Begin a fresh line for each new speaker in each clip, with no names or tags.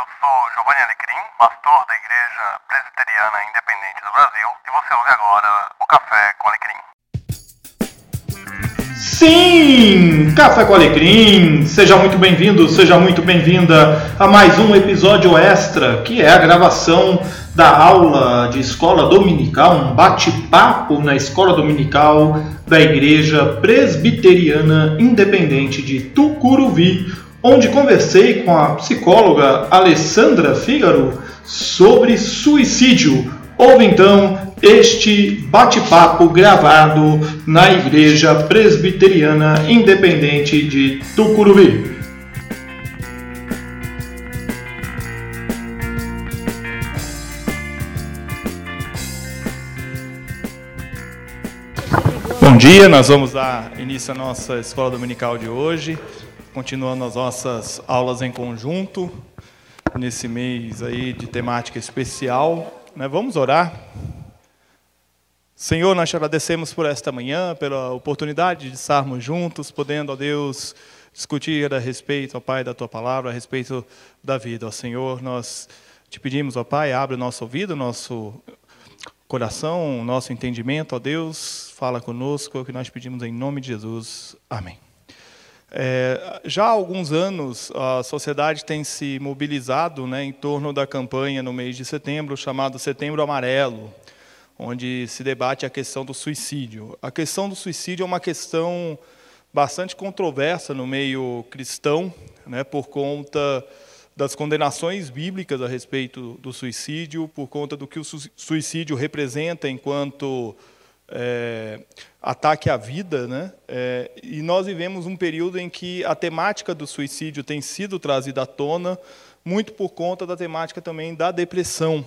eu sou Giovanni Alecrim, pastor da Igreja Presbiteriana Independente do Brasil, e você ouve agora o Café com
Alecrim. Sim! Café com Alecrim! Seja muito bem-vindo, seja muito bem-vinda a mais um episódio extra, que é a gravação da aula de escola dominical, um bate-papo na escola dominical da Igreja Presbiteriana Independente de Tucuruvi, onde conversei com a psicóloga Alessandra Fígaro sobre suicídio. Houve então este bate-papo gravado na Igreja Presbiteriana Independente de Tucuruvi. Bom dia, nós vamos dar início à nossa escola dominical de hoje continuando as nossas aulas em conjunto, nesse mês aí de temática especial. Né? Vamos orar. Senhor, nós te agradecemos por esta manhã, pela oportunidade de estarmos juntos, podendo, ó Deus, discutir a respeito, ó Pai, da Tua palavra, a respeito da vida. Ó Senhor, nós te pedimos, ó Pai, abre o nosso ouvido, nosso coração, nosso entendimento, ó Deus, fala conosco, é o que nós pedimos em nome de Jesus. Amém. É, já há alguns anos, a sociedade tem se mobilizado né, em torno da campanha no mês de setembro, chamado Setembro Amarelo, onde se debate a questão do suicídio. A questão do suicídio é uma questão bastante controversa no meio cristão, né, por conta das condenações bíblicas a respeito do suicídio, por conta do que o suicídio representa enquanto é, ataque à vida, né? É, e nós vivemos um período em que a temática do suicídio tem sido trazida à tona, muito por conta da temática também da depressão.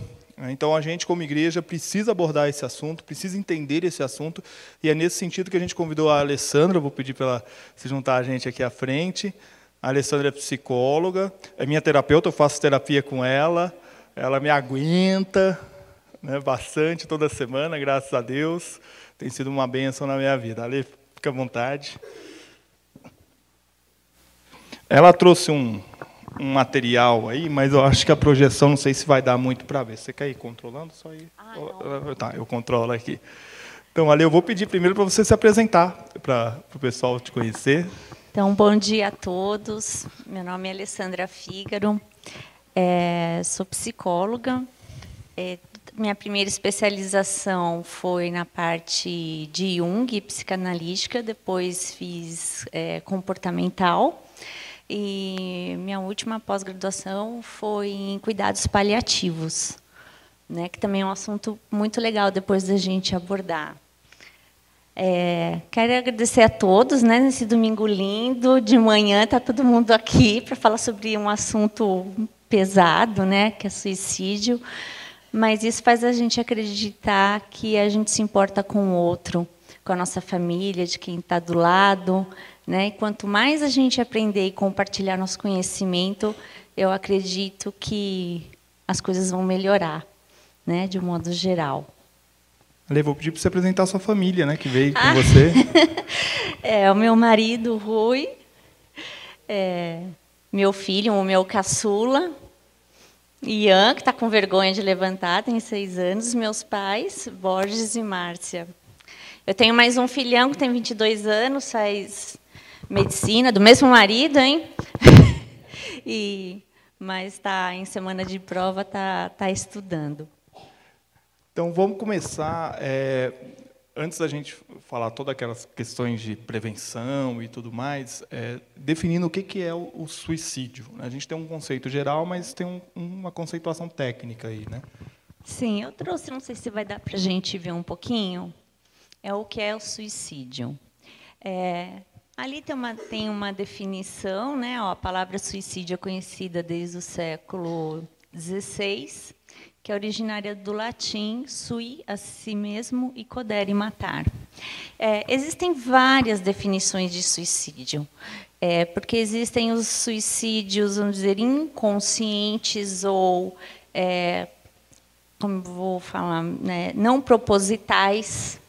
Então a gente, como igreja, precisa abordar esse assunto, precisa entender esse assunto, e é nesse sentido que a gente convidou a Alessandra, vou pedir para ela se juntar a gente aqui à frente. A Alessandra é psicóloga, é minha terapeuta, eu faço terapia com ela, ela me aguenta, né, bastante toda semana, graças a Deus. Tem sido uma bênção na minha vida. Ali, fica à vontade. Ela trouxe um, um material aí, mas eu acho que a projeção não sei se vai dar muito para ver. Você quer ir controlando? Só ir. Ah, tá, eu controlo aqui. Então, Ali, eu vou pedir primeiro para você se apresentar, para o pessoal te conhecer.
Então, bom dia a todos. Meu nome é Alessandra Fígaro, é, sou psicóloga, é, minha primeira especialização foi na parte de Jung, psicanalística, depois fiz é, comportamental. E minha última pós-graduação foi em cuidados paliativos, né, que também é um assunto muito legal depois da gente abordar. É, quero agradecer a todos, né, nesse domingo lindo de manhã está todo mundo aqui para falar sobre um assunto pesado, né, que é suicídio mas isso faz a gente acreditar que a gente se importa com o outro, com a nossa família, de quem está do lado. Né? E quanto mais a gente aprender e compartilhar nosso conhecimento, eu acredito que as coisas vão melhorar, né? de um modo geral.
Ale, vou pedir para você apresentar a sua família, né, que veio com ah. você.
é, o meu marido, Rui, é, meu filho, o meu caçula, Ian, que está com vergonha de levantar, tem seis anos. Meus pais, Borges e Márcia. Eu tenho mais um filhão que tem 22 anos, faz medicina, do mesmo marido, hein? e, mas está em semana de prova, está tá estudando.
Então, vamos começar. É, antes da gente falar todas aquelas questões de prevenção e tudo mais, é, definindo o que, que é o, o, suicídio. A gente tem um conceito geral, mas tem um, uma conceituação técnica aí, né?
Sim, eu trouxe, não sei se vai dar para a gente ver um pouquinho, é o que é o suicídio. É, ali tem uma, tem uma definição, né? Ó, a palavra suicídio é conhecida desde o século XVI, que é originária do latim sui, a si mesmo, e codere, matar. É, existem várias definições de suicídio, é, porque existem os suicídios, vamos dizer, inconscientes ou, é, como vou falar, né, não propositais.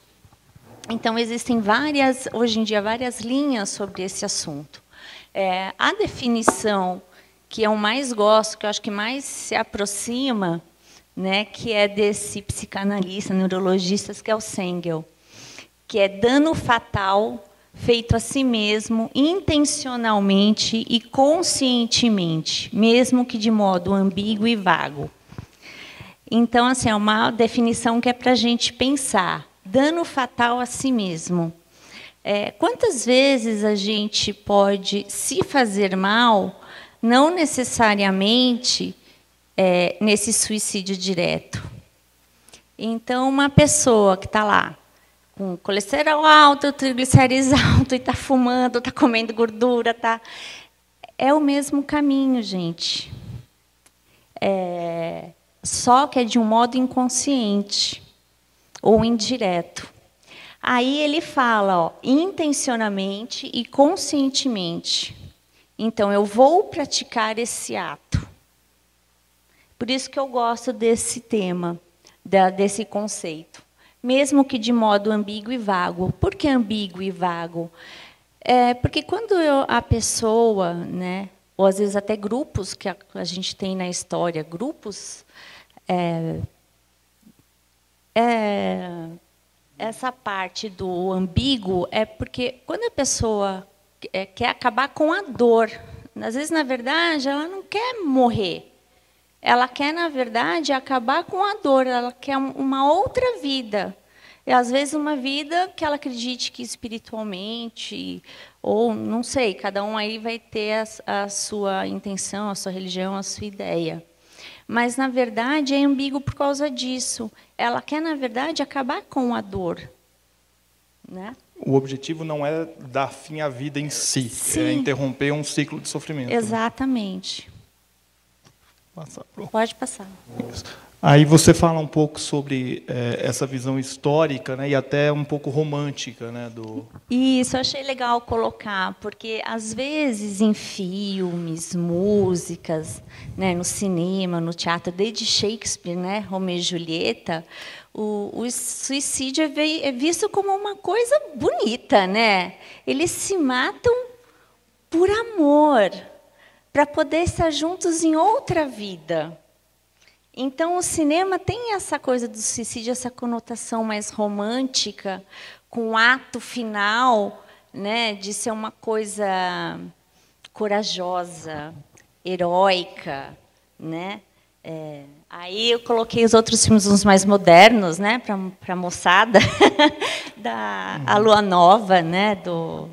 Então, existem várias, hoje em dia, várias linhas sobre esse assunto. É, a definição que eu mais gosto, que eu acho que mais se aproxima, né, que é desse psicanalista, neurologista, que é o Sengel, que é dano fatal feito a si mesmo, intencionalmente e conscientemente, mesmo que de modo ambíguo e vago. Então, assim, é uma definição que é para a gente pensar. Dano fatal a si mesmo. É, quantas vezes a gente pode se fazer mal não necessariamente é, nesse suicídio direto. Então, uma pessoa que está lá com colesterol alto, triglicérides alto, e está fumando, está comendo gordura, tá, é o mesmo caminho, gente. É, só que é de um modo inconsciente ou indireto. Aí ele fala, ó, intencionalmente e conscientemente. Então, eu vou praticar esse ato. Por isso que eu gosto desse tema, desse conceito. Mesmo que de modo ambíguo e vago. Por que ambíguo e vago? É porque quando eu, a pessoa, né, ou às vezes até grupos que a, a gente tem na história, grupos, é, é, essa parte do ambíguo é porque quando a pessoa é, quer acabar com a dor. Às vezes, na verdade, ela não quer morrer. Ela quer, na verdade, acabar com a dor. Ela quer uma outra vida. E, às vezes, uma vida que ela acredite que espiritualmente, ou não sei, cada um aí vai ter a, a sua intenção, a sua religião, a sua ideia. Mas, na verdade, é ambíguo por causa disso. Ela quer, na verdade, acabar com a dor. Né?
o objetivo não é dar fim à vida em si, é Sim. é interromper um ciclo de sofrimento.
Né? Exatamente. Né? Pode passar.
Isso. Aí você fala um pouco sobre é, essa visão histórica, né, e até um pouco romântica, né, do.
Isso, eu achei legal colocar, porque às vezes em filmes, músicas, né, no cinema, no teatro, desde Shakespeare, né, Romeu e Julieta, o, o suicídio é, é visto como uma coisa bonita, né? Eles se matam por amor, para poder estar juntos em outra vida. Então, o cinema tem essa coisa do suicídio, essa conotação mais romântica, com o ato final, né, de ser uma coisa corajosa, heróica, né? É, aí eu coloquei os outros filmes uns mais modernos, né, para a moçada, da A Lua Nova, né, do,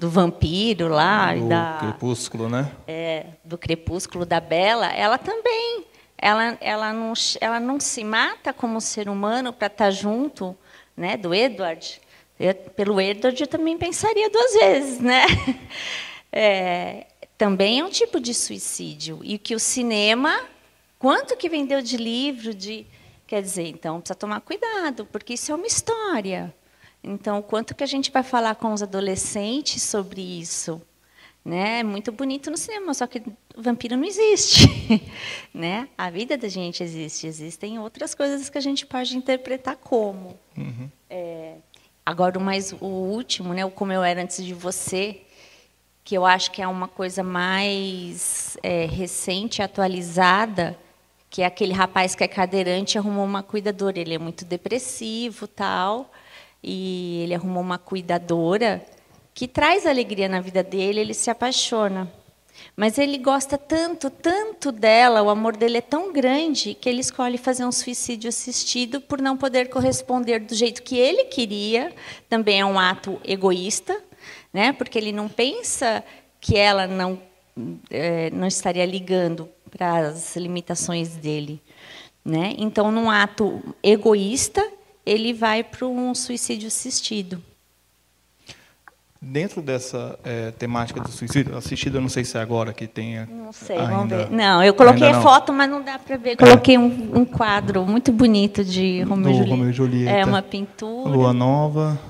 do vampiro lá,
do
da
Crepúsculo, né?
É, do Crepúsculo da Bela, ela também, ela, ela não, ela não se mata como ser humano para estar tá junto, né, do Edward. Eu, pelo Edward eu também pensaria duas vezes, né? É, também é um tipo de suicídio e que o cinema Quanto que vendeu de livro de quer dizer, então precisa tomar cuidado, porque isso é uma história. Então, quanto que a gente vai falar com os adolescentes sobre isso? Né? É muito bonito no cinema, só que o vampiro não existe, né? A vida da gente existe, existem outras coisas que a gente pode interpretar como. Uhum. É, agora, o mais o último, né? O como eu era antes de você, que eu acho que é uma coisa mais é, recente, atualizada que é aquele rapaz que é cadeirante arrumou uma cuidadora. Ele é muito depressivo, tal, e ele arrumou uma cuidadora que traz alegria na vida dele. Ele se apaixona, mas ele gosta tanto, tanto dela, o amor dele é tão grande que ele escolhe fazer um suicídio assistido por não poder corresponder do jeito que ele queria. Também é um ato egoísta, né? Porque ele não pensa que ela não é, não estaria ligando para as limitações dele. Né? Então, num ato egoísta, ele vai para um suicídio assistido.
Dentro dessa é, temática do suicídio assistido, eu não sei se é agora que tenha.
Não sei, ainda, vamos ver. Não, eu coloquei não. foto, mas não dá para ver. Coloquei é. um, um, quadro muito bonito de Romeu, Julieta. Romeu e Julieta. É uma pintura.
Lua Nova.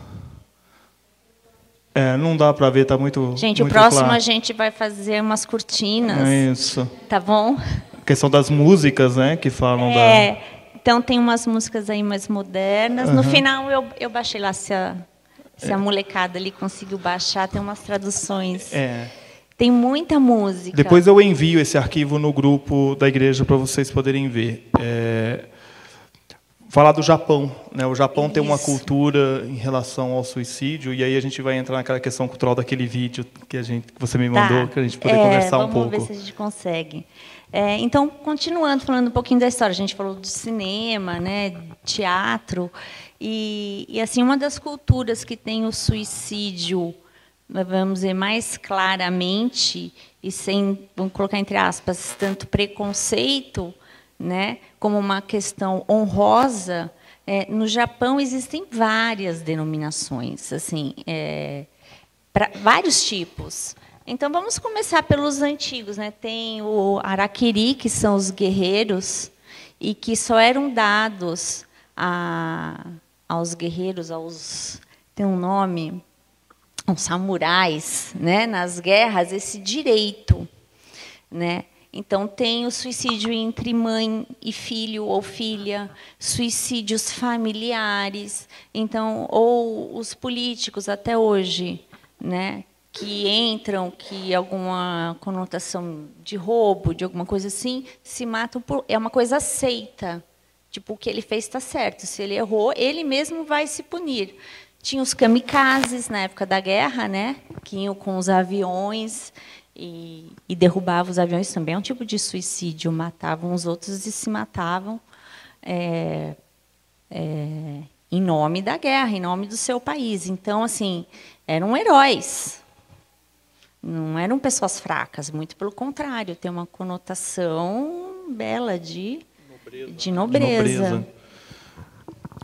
É, não dá para ver, tá muito.
Gente,
muito
o próximo
claro.
a gente vai fazer umas cortinas.
É isso.
Tá bom?
A questão das músicas, né, que falam
é, da. Então tem umas músicas aí mais modernas. Uhum. No final eu, eu baixei lá se a, se é. a molecada ali conseguiu baixar, tem umas traduções.
É.
Tem muita música.
Depois eu envio esse arquivo no grupo da igreja para vocês poderem ver. É, falar do Japão, né? O Japão Isso. tem uma cultura em relação ao suicídio e aí a gente vai entrar naquela questão cultural daquele vídeo que a gente que você me mandou, tá. que a gente poder é, conversar um pouco.
Vamos ver se a gente consegue. É, então, continuando falando um pouquinho da história, a gente falou do cinema, né, teatro, e, e assim uma das culturas que tem o suicídio, vamos dizer mais claramente e sem, vamos colocar entre aspas, tanto preconceito, né, como uma questão honrosa. É, no Japão existem várias denominações, assim, é, vários tipos. Então vamos começar pelos antigos, né? Tem o Araquiri, que são os guerreiros e que só eram dados a, aos guerreiros, aos tem um nome, aos samurais, né? Nas guerras esse direito, né? Então tem o suicídio entre mãe e filho ou filha, suicídios familiares, então ou os políticos até hoje, né? Que entram, que alguma conotação de roubo, de alguma coisa assim, se matam por é uma coisa aceita. Tipo, o que ele fez está certo. Se ele errou, ele mesmo vai se punir. Tinha os kamikazes na época da guerra, né? Que iam com os aviões e, e derrubavam os aviões também. É um tipo de suicídio. Matavam os outros e se matavam é, é, em nome da guerra, em nome do seu país. Então, assim, eram heróis. Não eram pessoas fracas, muito pelo contrário, tem uma conotação bela de nobreza. De nobreza. De nobreza.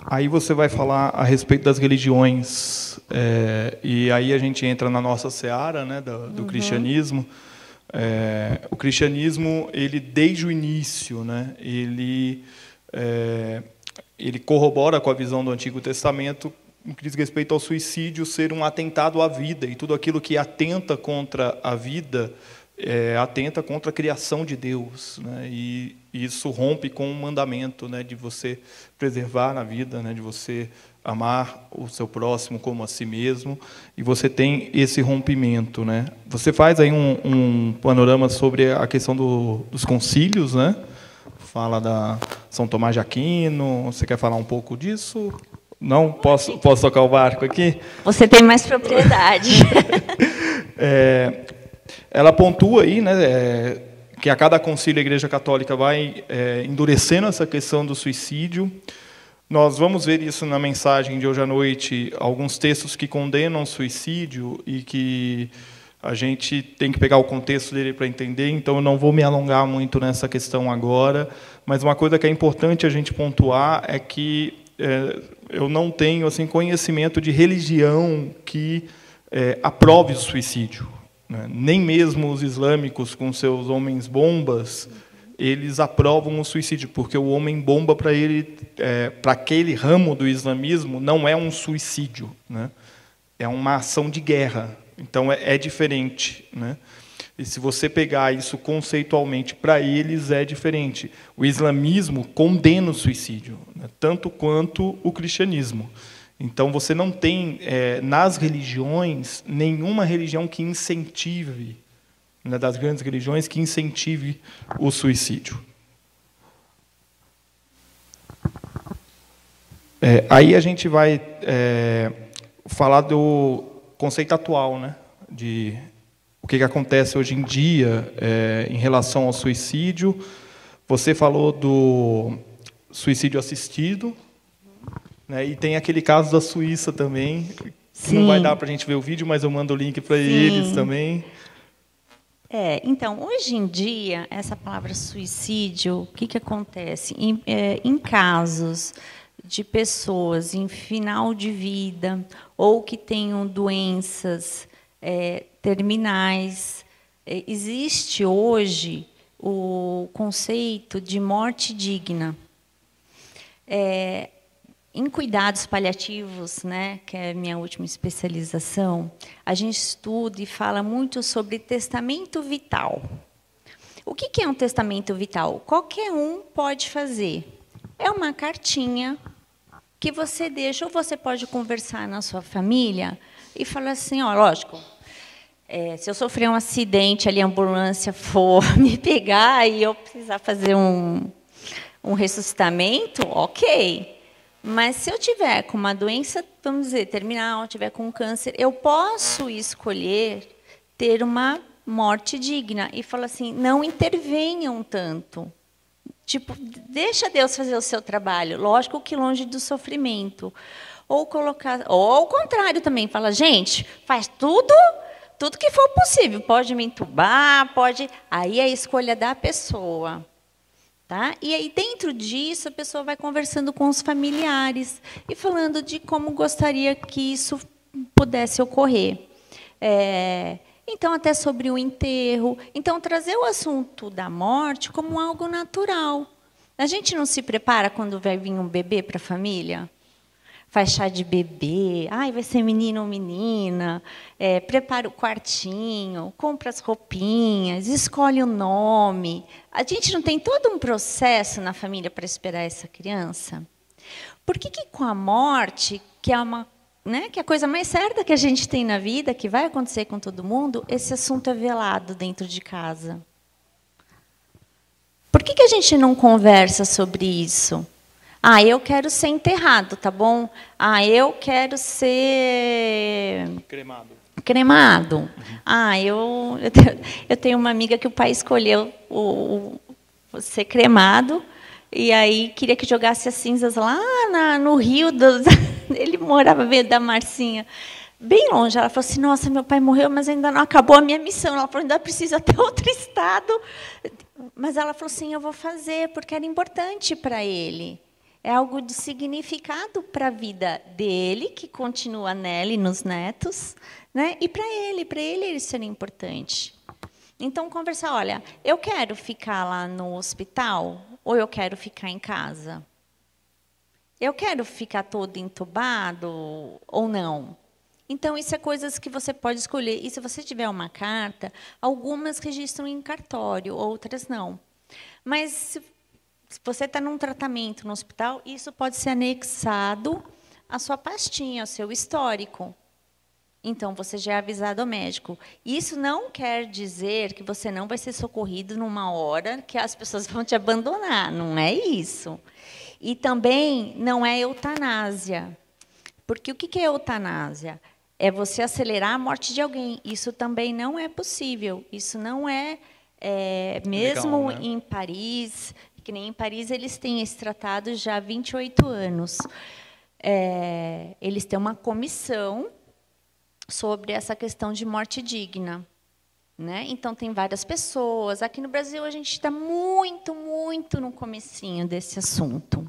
Aí você vai falar a respeito das religiões, é, e aí a gente entra na nossa seara né, do, do uhum. cristianismo. É, o cristianismo, ele desde o início, né, ele, é, ele corrobora com a visão do Antigo Testamento no que diz respeito ao suicídio ser um atentado à vida, e tudo aquilo que atenta contra a vida é, atenta contra a criação de Deus. Né? E isso rompe com o mandamento né, de você preservar a vida, né, de você amar o seu próximo como a si mesmo, e você tem esse rompimento. Né? Você faz aí um, um panorama sobre a questão do, dos concílios, né? fala da São Tomás de Aquino, você quer falar um pouco disso? Não? Posso, posso tocar o barco aqui?
Você tem mais propriedade.
é, ela pontua aí né, é, que a cada concílio a Igreja Católica vai é, endurecendo essa questão do suicídio. Nós vamos ver isso na mensagem de hoje à noite, alguns textos que condenam o suicídio e que a gente tem que pegar o contexto dele para entender, então eu não vou me alongar muito nessa questão agora, mas uma coisa que é importante a gente pontuar é que é, eu não tenho assim conhecimento de religião que é, aprove o suicídio. Né? Nem mesmo os islâmicos, com seus homens bombas, eles aprovam o suicídio, porque o homem bomba para ele, é, para aquele ramo do islamismo, não é um suicídio, né? é uma ação de guerra. Então é, é diferente, né? E se você pegar isso conceitualmente, para eles é diferente. O islamismo condena o suicídio, né, tanto quanto o cristianismo. Então você não tem é, nas religiões nenhuma religião que incentive, né, das grandes religiões, que incentive o suicídio. É, aí a gente vai é, falar do conceito atual, né, de o que, que acontece hoje em dia é, em relação ao suicídio. Você falou do suicídio assistido, né, e tem aquele caso da Suíça também, não vai dar para a gente ver o vídeo, mas eu mando o link para eles também.
É, então, hoje em dia, essa palavra suicídio, o que, que acontece? Em, é, em casos de pessoas em final de vida ou que tenham doenças é, terminais. É, existe hoje o conceito de morte digna. É, em cuidados paliativos, né, que é minha última especialização, a gente estuda e fala muito sobre testamento vital. O que é um testamento vital? Qualquer um pode fazer. É uma cartinha que você deixa, ou você pode conversar na sua família e falar assim, ó, lógico, É, se eu sofrer um acidente, ali a ambulância for me pegar e eu precisar fazer um, um ressuscitamento, ok. Mas se eu tiver com uma doença, vamos dizer, terminal, tiver com câncer, eu posso escolher ter uma morte digna e falar assim, não intervenham tanto. Tipo, deixa Deus fazer o seu trabalho. Lógico que longe do sofrimento. Ou colocar, ou ao contrário também, fala, gente, faz tudo, tudo que for possível. Pode me entubar, pode. Aí é a escolha da pessoa. Tá? E aí, dentro disso, a pessoa vai conversando com os familiares e falando de como gostaria que isso pudesse ocorrer. É, então, até sobre o enterro. Então, trazer o assunto da morte como algo natural. A gente não se prepara quando vai vir um bebê para a família? Faz chá de bebê, ai, vai ser menino ou menina, é, prepara o quartinho, compra as roupinhas, escolhe o nome. A gente não tem todo um processo na família para esperar essa criança? Por que, que com a morte, que é uma né, que é a coisa mais certa que a gente tem na vida, que vai acontecer com todo mundo, esse assunto é velado dentro de casa. Por que, que a gente não conversa sobre isso? Ah, eu quero ser enterrado, tá bom? Ah, eu quero ser.
Cremado.
Cremado. Ah, eu, eu, tenho, uma amiga que o pai escolheu o, o ser cremado e aí queria que jogasse as cinzas lá na, no rio. Do, ele morava meio da Marcinha, bem longe. Ela falou assim: Nossa, meu pai morreu, mas ainda não acabou a minha missão. Ela falou: Ainda precisa ter outro estado. Mas ela falou assim: Eu vou fazer, porque era importante para ele. É algo de significado para a vida dele, que continua nela e nos netos, né? e para ele, para ele ele ser importante. Então, conversar: olha, eu quero ficar lá no hospital ou eu quero ficar em casa? Eu quero ficar todo entubado ou não? Então, isso é coisas que você pode escolher. E se você tiver uma carta, algumas registram em cartório, outras não. Mas se, você está num tratamento no hospital, isso pode ser anexado à sua pastinha, ao seu histórico. Então, você já é avisado ao médico. Isso não quer dizer que você não vai ser socorrido numa hora que as pessoas vão te abandonar. Não é isso. E também não é eutanásia. Porque o que é eutanásia? É você acelerar a morte de alguém. Isso também não é possível. Isso não é, é mesmo Legal, né? em Paris, que nem em Paris eles têm esse tratado já há 28 anos. É, eles têm uma comissão sobre essa questão de morte digna. Né? Então tem várias pessoas. Aqui no Brasil a gente está muito, muito no comecinho desse assunto.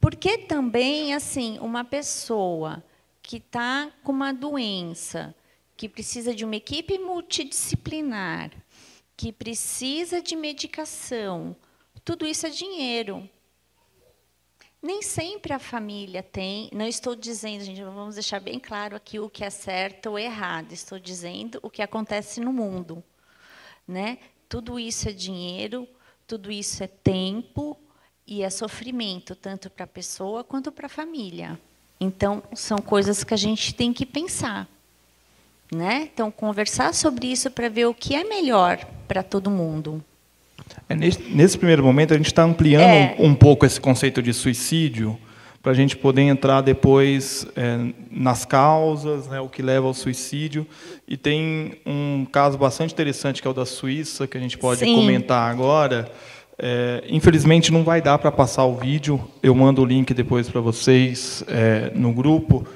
Porque também, assim, uma pessoa que está com uma doença, que precisa de uma equipe multidisciplinar, que precisa de medicação, tudo isso é dinheiro. Nem sempre a família tem, não estou dizendo, gente, vamos deixar bem claro aqui o que é certo ou errado, estou dizendo o que acontece no mundo. Né? Tudo isso é dinheiro, tudo isso é tempo e é sofrimento, tanto para a pessoa quanto para a família. Então, são coisas que a gente tem que pensar. Né? Então, conversar sobre isso para ver o que é melhor para todo mundo.
É, nesse, nesse, primeiro momento, a gente está ampliando é. um, um, pouco esse conceito de suicídio para a gente poder entrar depois é, nas causas, né, o que leva ao suicídio. E tem um caso bastante interessante, que é o da Suíça, que a gente pode Sim. comentar agora. É, infelizmente, não vai dar para passar o vídeo. Eu mando o link depois para vocês é, no grupo.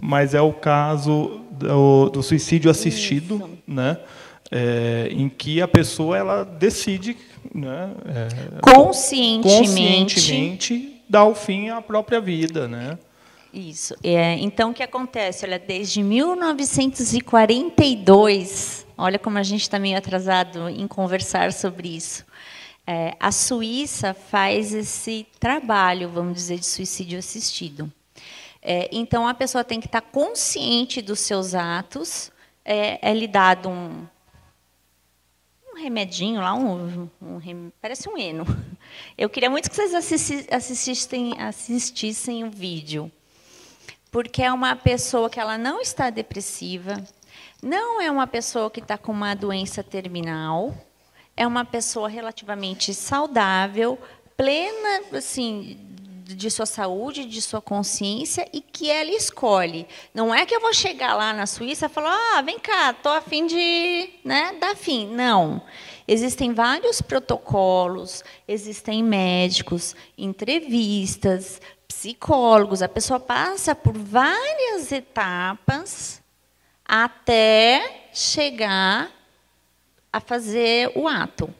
Mas é o caso do, do suicídio assistido, Isso. né? É, em que a pessoa ela decide né,
é, conscientemente,
conscientemente dar o fim à própria vida, né?
Isso. É, então, o que acontece? Olha, desde 1942, olha como a gente está meio atrasado em conversar sobre isso. É, a Suíça faz esse trabalho, vamos dizer, de suicídio assistido. É, então, a pessoa tem que estar consciente dos seus atos, é, é lhe dado um, um remedinho lá, um, um, parece um eno. Eu queria muito que vocês assistissem, assistissem o vídeo, porque é uma pessoa que ela não está depressiva, Não é uma pessoa que está com uma doença terminal, é uma pessoa relativamente saudável, plena, assim, de sua saúde, de sua consciência e que ela escolhe. Não é que eu vou chegar lá na Suíça e falar, ah, vem cá, tô a fim de, né, dar fim. Não. Existem vários protocolos, existem médicos, entrevistas, psicólogos. A pessoa passa por várias etapas até chegar a fazer o ato.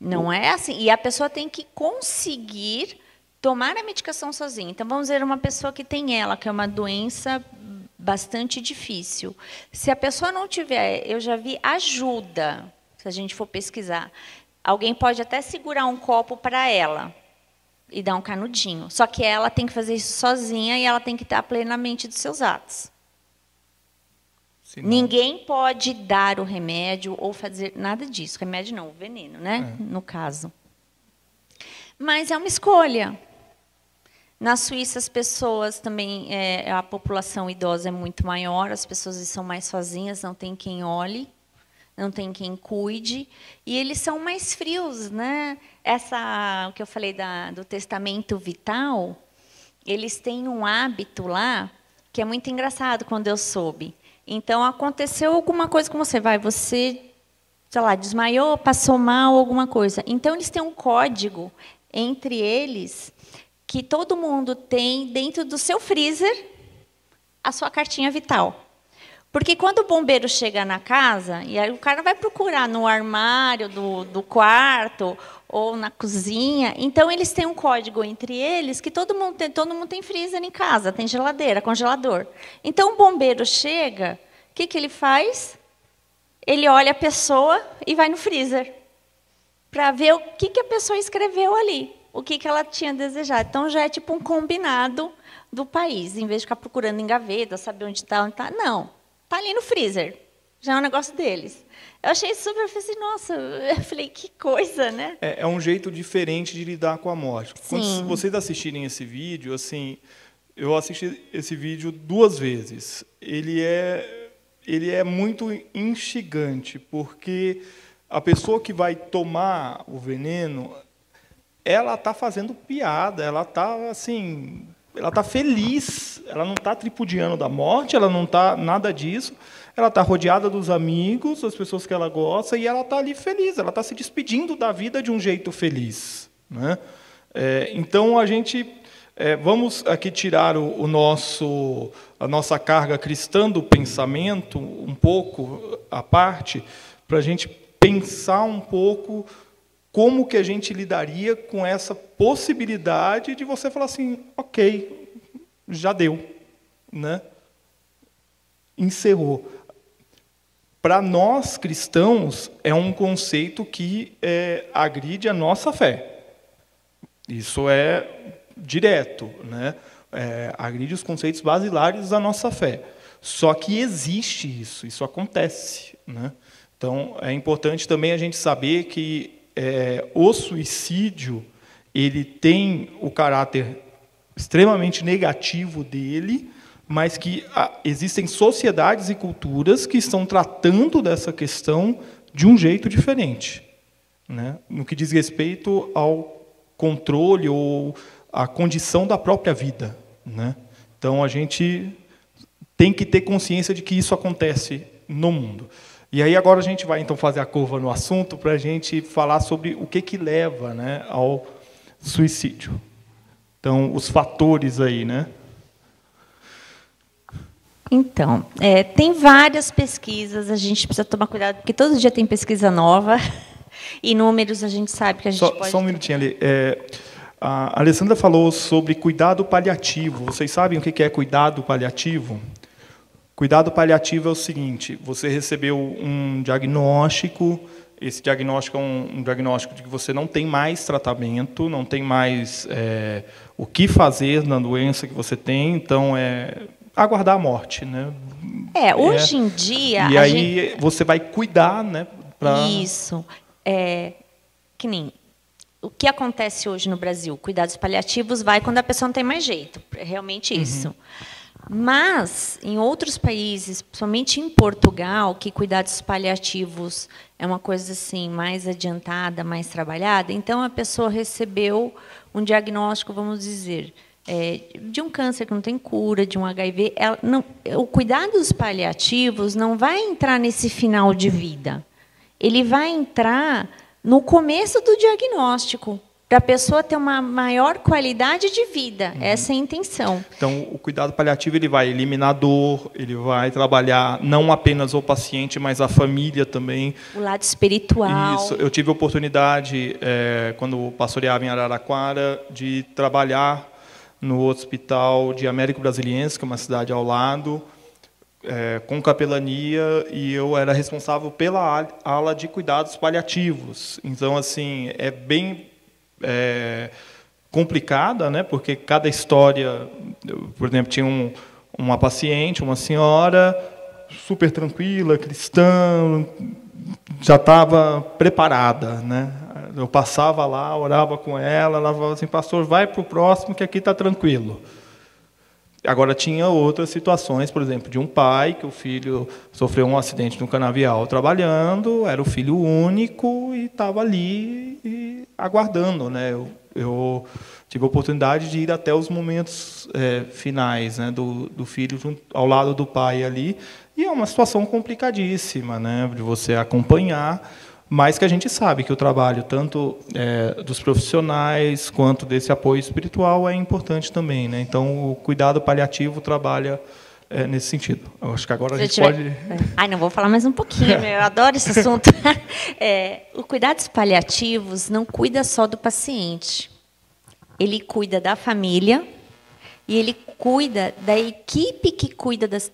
Não é assim. E a pessoa tem que conseguir tomar a medicação sozinha. Então, vamos ver uma pessoa que tem ela, que é uma doença bastante difícil. Se a pessoa não tiver, eu já vi ajuda, se a gente for pesquisar. Alguém pode até segurar um copo para ela e dar um canudinho. Só que ela tem que fazer isso sozinha e ela tem que estar plenamente dos seus atos. Senão... Ninguém pode dar o remédio ou fazer nada disso. Remédio não, o veneno, né? É. No caso. Mas é uma escolha. Na Suíça, as pessoas também, é, a população idosa é muito maior, as pessoas são mais sozinhas, não tem quem olhe, não tem quem cuide, e eles são mais frios, né? Essa, o que eu falei da, do testamento vital, eles têm um hábito lá que é muito engraçado quando eu soube. Então aconteceu alguma coisa com você, vai, você, sei lá, desmaiou, passou mal, alguma coisa. Então eles têm um código entre eles que todo mundo tem dentro do seu freezer a sua cartinha vital. Porque quando o bombeiro chega na casa, e aí o cara vai procurar no armário do, do quarto ou na cozinha, então eles têm um código entre eles que todo mundo tem, todo mundo tem freezer em casa, tem geladeira, congelador. Então o bombeiro chega, o que, que ele faz? Ele olha a pessoa e vai no freezer para ver o que, que a pessoa escreveu ali o que, que ela tinha desejado. Então já é tipo um combinado do país, em vez de ficar procurando em gaveta, saber onde está, onde está. Não, está ali no freezer. Já é um negócio deles. Eu achei super, eu falei assim, nossa, eu falei, que coisa, né?
É, é um jeito diferente de lidar com a morte. Sim. Quando vocês assistirem esse vídeo, assim, eu assisti esse vídeo duas vezes. Ele é, ele é muito instigante, porque a pessoa que vai tomar o veneno, ela está fazendo piada, ela está assim, ela está feliz, ela não está tripudiando da morte, ela não está nada disso, ela está rodeada dos amigos, das pessoas que ela gosta, e ela está ali feliz, ela está se despedindo da vida de um jeito feliz. Né? É, então a gente é, vamos aqui tirar o, o, nosso a nossa carga cristã do pensamento um pouco à parte para a gente pensar um pouco como que a gente lidaria com essa possibilidade de você falar assim, ok, já deu, né? Encerrou. Para nós cristãos é um conceito que é, agride a nossa fé. Isso é direto, né? É, agride os conceitos basilares da nossa fé. Só que existe isso, isso acontece, né? Então é importante também a gente saber que é, o suicídio ele tem o caráter extremamente negativo dele, mas que ah, existem sociedades e culturas que estão tratando dessa questão de um jeito diferente, né? no que diz respeito ao controle ou à condição da própria vida. Né? Então a gente tem que ter consciência de que isso acontece no mundo. E aí agora a gente vai então fazer a curva no assunto para a gente falar sobre o que que leva, né, ao suicídio. Então, os fatores aí, né?
Então, é, tem várias pesquisas, a gente precisa tomar cuidado, porque todo dia tem pesquisa nova, e números a gente sabe que a gente
só,
pode...
Só um minutinho ali. É, a Alessandra falou sobre cuidado paliativo. Vocês sabem o que é cuidado paliativo? Cuidado paliativo é o seguinte: você recebeu um diagnóstico, esse diagnóstico é um, um diagnóstico de que você não tem mais tratamento, não tem mais é, o que fazer na doença que você tem, então é aguardar a morte, né?
É, hoje é, em dia.
E aí gente... você vai cuidar, né?
Pra... Isso. É, que nem o que acontece hoje no Brasil? Cuidados paliativos vai quando a pessoa não tem mais jeito. É realmente uhum. isso. Uhum. Mas, em outros países, principalmente em Portugal, que cuidados paliativos é uma coisa assim mais adiantada, mais trabalhada, então a pessoa recebeu um diagnóstico, vamos dizer, é, de um câncer que não tem cura, de um HIV. Ela, não, o cuidados paliativos não vai entrar nesse final de vida. Ele vai entrar no começo do diagnóstico para a pessoa ter uma maior qualidade de vida. Uhum. Essa é a intenção.
Então, o cuidado paliativo ele vai eliminar dor, ele vai trabalhar não apenas o paciente, mas a família também.
O lado espiritual.
Isso. Eu tive a oportunidade, é, quando pastoreava em Araraquara, de trabalhar no Hospital de Américo Brasiliense, que é uma cidade ao lado, é, com capelania, e eu era responsável pela ala de cuidados paliativos. Então, assim, é bem é, complicada, né? Porque cada história, por exemplo, tinha um, uma paciente, uma senhora super tranquila, cristã, já estava preparada, né? Eu passava lá, orava com ela, ela falava assim, pastor, vai para o próximo que aqui está tranquilo. Agora tinha outras situações, por exemplo, de um pai que o filho sofreu um acidente no canavial trabalhando, era o filho único e estava ali e aguardando, né? Eu, eu, tive a oportunidade de ir até os momentos é, finais, né, do, do filho junto, ao lado do pai ali, e é uma situação complicadíssima, né, de você acompanhar mas que a gente sabe que o trabalho tanto é, dos profissionais quanto desse apoio espiritual é importante também, né? Então o cuidado paliativo trabalha é, nesse sentido. Eu acho que agora Se a gente tiver... pode.
Ai, não vou falar mais um pouquinho. eu adoro esse assunto. É, o cuidados paliativos não cuida só do paciente. Ele cuida da família e ele cuida da equipe que cuida das,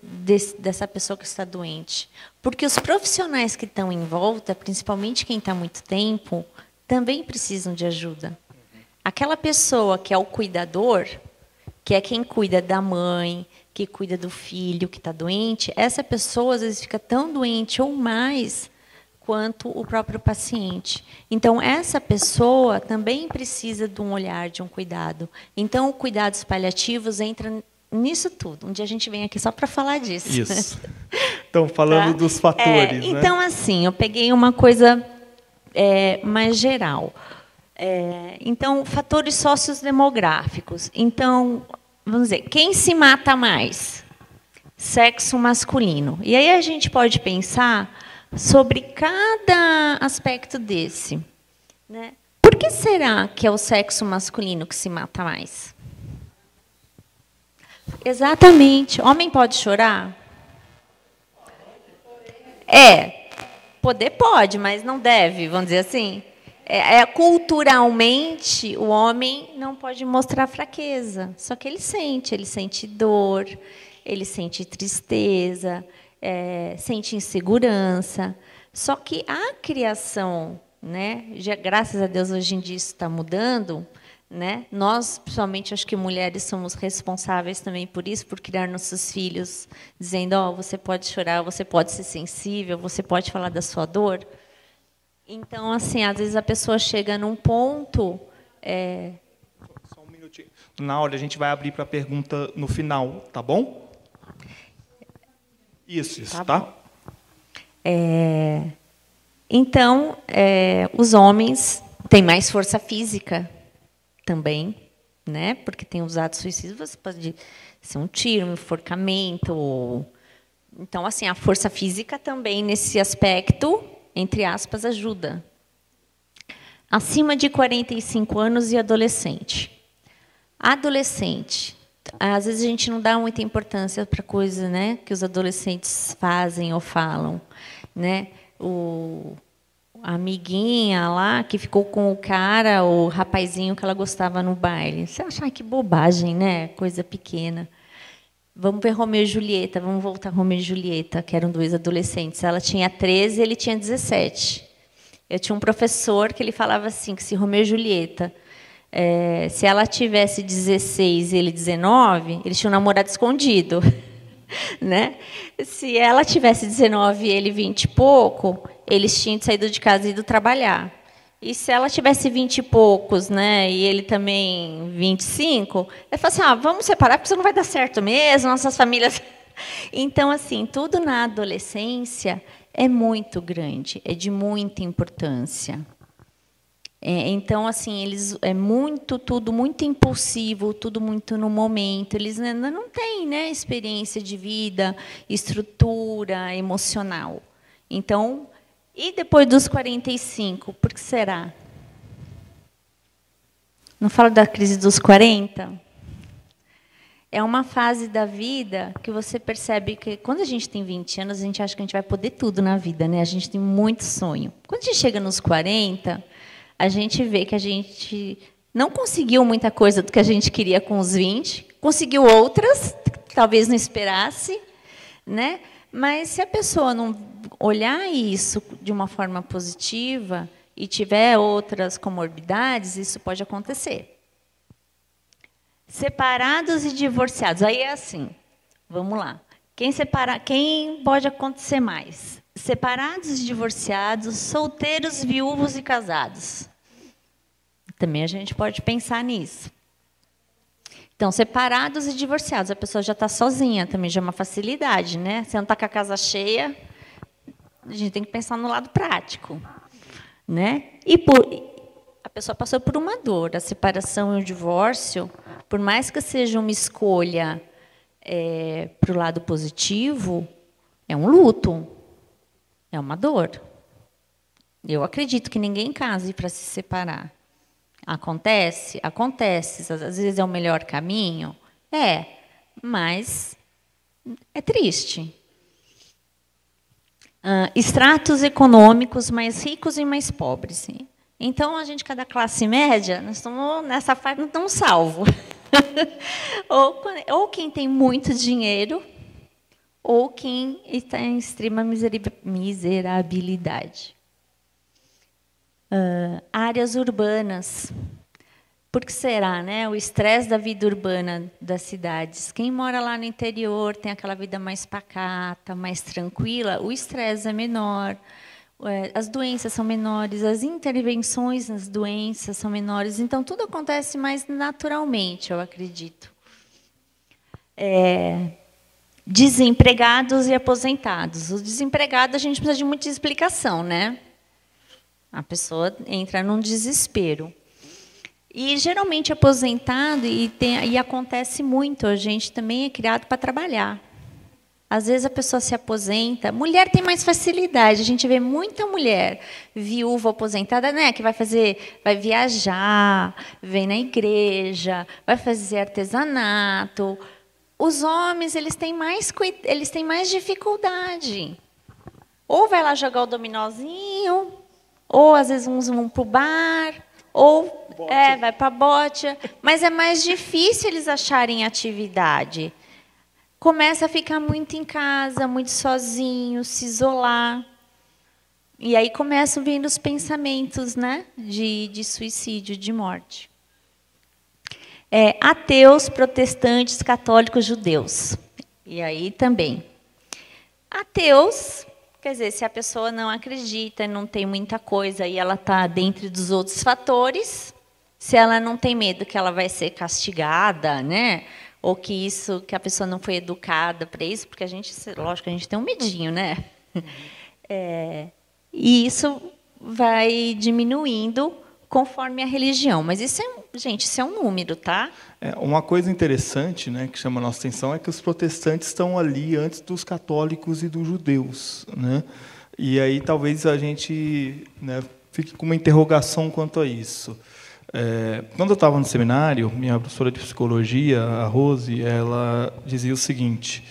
dessa pessoa que está doente. Porque os profissionais que estão em volta, principalmente quem está muito tempo, também precisam de ajuda. Aquela pessoa que é o cuidador, que é quem cuida da mãe, que cuida do filho que está doente, essa pessoa às vezes fica tão doente ou mais quanto o próprio paciente. Então, essa pessoa também precisa de um olhar, de um cuidado. Então, cuidados paliativos entra nisso tudo. Um dia a gente vem aqui só para falar disso.
Isso. Então, falando tá? dos fatores. É,
né? então, assim, eu peguei uma coisa é, mais geral. É, então, fatores sociodemográficos. Então, vamos dizer, quem se mata mais? Sexo masculino. E aí a gente pode pensar sobre cada aspecto desse. Né? Por que será que é o sexo masculino que se mata mais? Exatamente. Homem pode chorar? É. Poder pode, mas não deve, vamos dizer assim. É, é, culturalmente, o homem não pode mostrar fraqueza. Só que ele sente, ele sente dor, ele sente tristeza, é, sente insegurança. Só que a criação, né, já, graças a Deus hoje em dia isso está mudando, né? Nós, principalmente, acho que mulheres somos responsáveis também por isso, por criar nossos filhos, dizendo: ó, oh, você pode chorar, você pode ser sensível, você pode falar da sua dor. Então, assim, às vezes a pessoa chega num ponto. É...
Só um minutinho. Na hora a gente vai abrir para pergunta no final, tá bom? Isso, isso, tá? tá?
É, então, é, os homens têm mais força física também, né? Porque tem os atos suicidas, você pode ser um tiro, um enforcamento. Ou... Então, assim, a força física também, nesse aspecto, entre aspas, ajuda. Acima de 45 anos e adolescente. Adolescente, às vezes a gente não dá muita importância para coisas né, que os adolescentes fazem ou falam. Né? O, a amiguinha lá que ficou com o cara, o rapazinho que ela gostava no baile. Você acha que bobagem, né? Coisa pequena. Vamos ver Romeu e Julieta, vamos voltar Romeu e Julieta, que eram dois adolescentes. Ela tinha 13 e ele tinha 17. Eu tinha um professor que ele falava assim, que se Romeu e Julieta é, se ela tivesse 16 e ele 19, eles tinham namorado escondido. né? Se ela tivesse 19 e ele 20 e pouco, eles tinham saído de casa e ido trabalhar. E se ela tivesse 20 e poucos, né, e ele também 25, ele fala assim: ah, vamos separar porque isso não vai dar certo mesmo, nossas famílias. Então, assim, tudo na adolescência é muito grande, é de muita importância. É, então, assim, eles é muito tudo muito impulsivo, tudo muito no momento. Eles ainda não têm, né, experiência de vida, estrutura emocional. Então, e depois dos 45, por que será? Não falo da crise dos 40? É uma fase da vida que você percebe que quando a gente tem 20 anos, a gente acha que a gente vai poder tudo na vida, né? A gente tem muito sonho. Quando a gente chega nos 40, a gente vê que a gente não conseguiu muita coisa do que a gente queria com os 20, conseguiu outras, talvez não esperasse, né? Mas se a pessoa não olhar isso de uma forma positiva e tiver outras comorbidades, isso pode acontecer. Separados e divorciados. Aí é assim. Vamos lá. Quem separa, quem pode acontecer mais? Separados e divorciados, solteiros, viúvos e casados. Também a gente pode pensar nisso. Então, separados e divorciados, a pessoa já está sozinha, também já é uma facilidade, né? Você não está com a casa cheia, a gente tem que pensar no lado prático, né? E por, a pessoa passou por uma dor, a separação e o divórcio, por mais que seja uma escolha é, para o lado positivo, é um luto, é uma dor. Eu acredito que ninguém case para se separar. Acontece? Acontece. Às vezes é o melhor caminho? É, mas é triste. Uh, estratos econômicos mais ricos e mais pobres. Então, a gente, cada classe média, nós estamos nessa fase, não estamos salvos. ou, ou quem tem muito dinheiro, ou quem está em extrema miserabilidade. Uh, áreas urbanas. Por que será, né? O estresse da vida urbana das cidades. Quem mora lá no interior tem aquela vida mais pacata, mais tranquila, o estresse é menor, é, as doenças são menores, as intervenções nas doenças são menores, então tudo acontece mais naturalmente, eu acredito. É, desempregados e aposentados. Os desempregados a gente precisa de muita explicação, né? A pessoa entra num desespero. E geralmente aposentado, e, tem, e acontece muito, a gente também é criado para trabalhar. Às vezes a pessoa se aposenta, mulher tem mais facilidade. A gente vê muita mulher viúva aposentada, né, que vai fazer, vai viajar, vem na igreja, vai fazer artesanato. Os homens, eles têm mais eles têm mais dificuldade. Ou vai lá jogar o dominozinho, ou às vezes uns vão para o bar, ou bote. é, vai para a bote. Mas é mais difícil eles acharem atividade. Começa a ficar muito em casa, muito sozinho, se isolar. E aí começam vindo os pensamentos né, de, de suicídio, de morte. É, ateus, protestantes, católicos, judeus. E aí também. Ateus Quer dizer, se a pessoa não acredita, não tem muita coisa e ela está dentro dos outros fatores, se ela não tem medo que ela vai ser castigada, né? Ou que isso, que a pessoa não foi educada para isso, porque a gente, lógico, a gente tem um medinho, né? É, e isso vai diminuindo conforme a religião. Mas isso é, gente, isso é um número, tá?
É, uma coisa interessante, né, que chama a nossa atenção é que os protestantes estão ali antes dos católicos e dos judeus, né? E aí talvez a gente né, fique com uma interrogação quanto a isso. É, quando eu estava no seminário, minha professora de psicologia, a Rose, ela dizia o seguinte,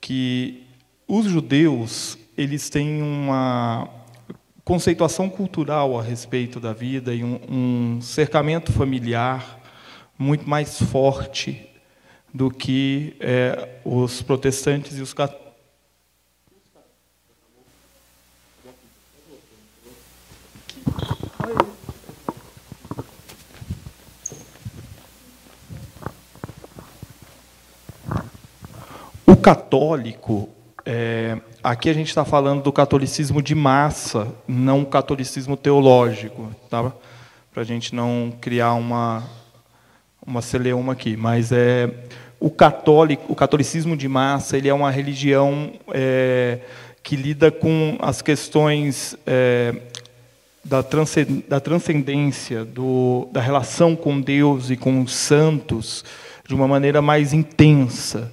que os judeus eles têm uma conceituação cultural a respeito da vida e um, um cercamento familiar muito mais forte do que é, os protestantes e os católicos. O católico, é, aqui a gente está falando do catolicismo de massa, não o catolicismo teológico, tá? Para a gente não criar uma uma celeuma aqui, mas é o católico, o catolicismo de massa, ele é uma religião é, que lida com as questões é, da, transcendência, do, da relação com Deus e com os santos de uma maneira mais intensa.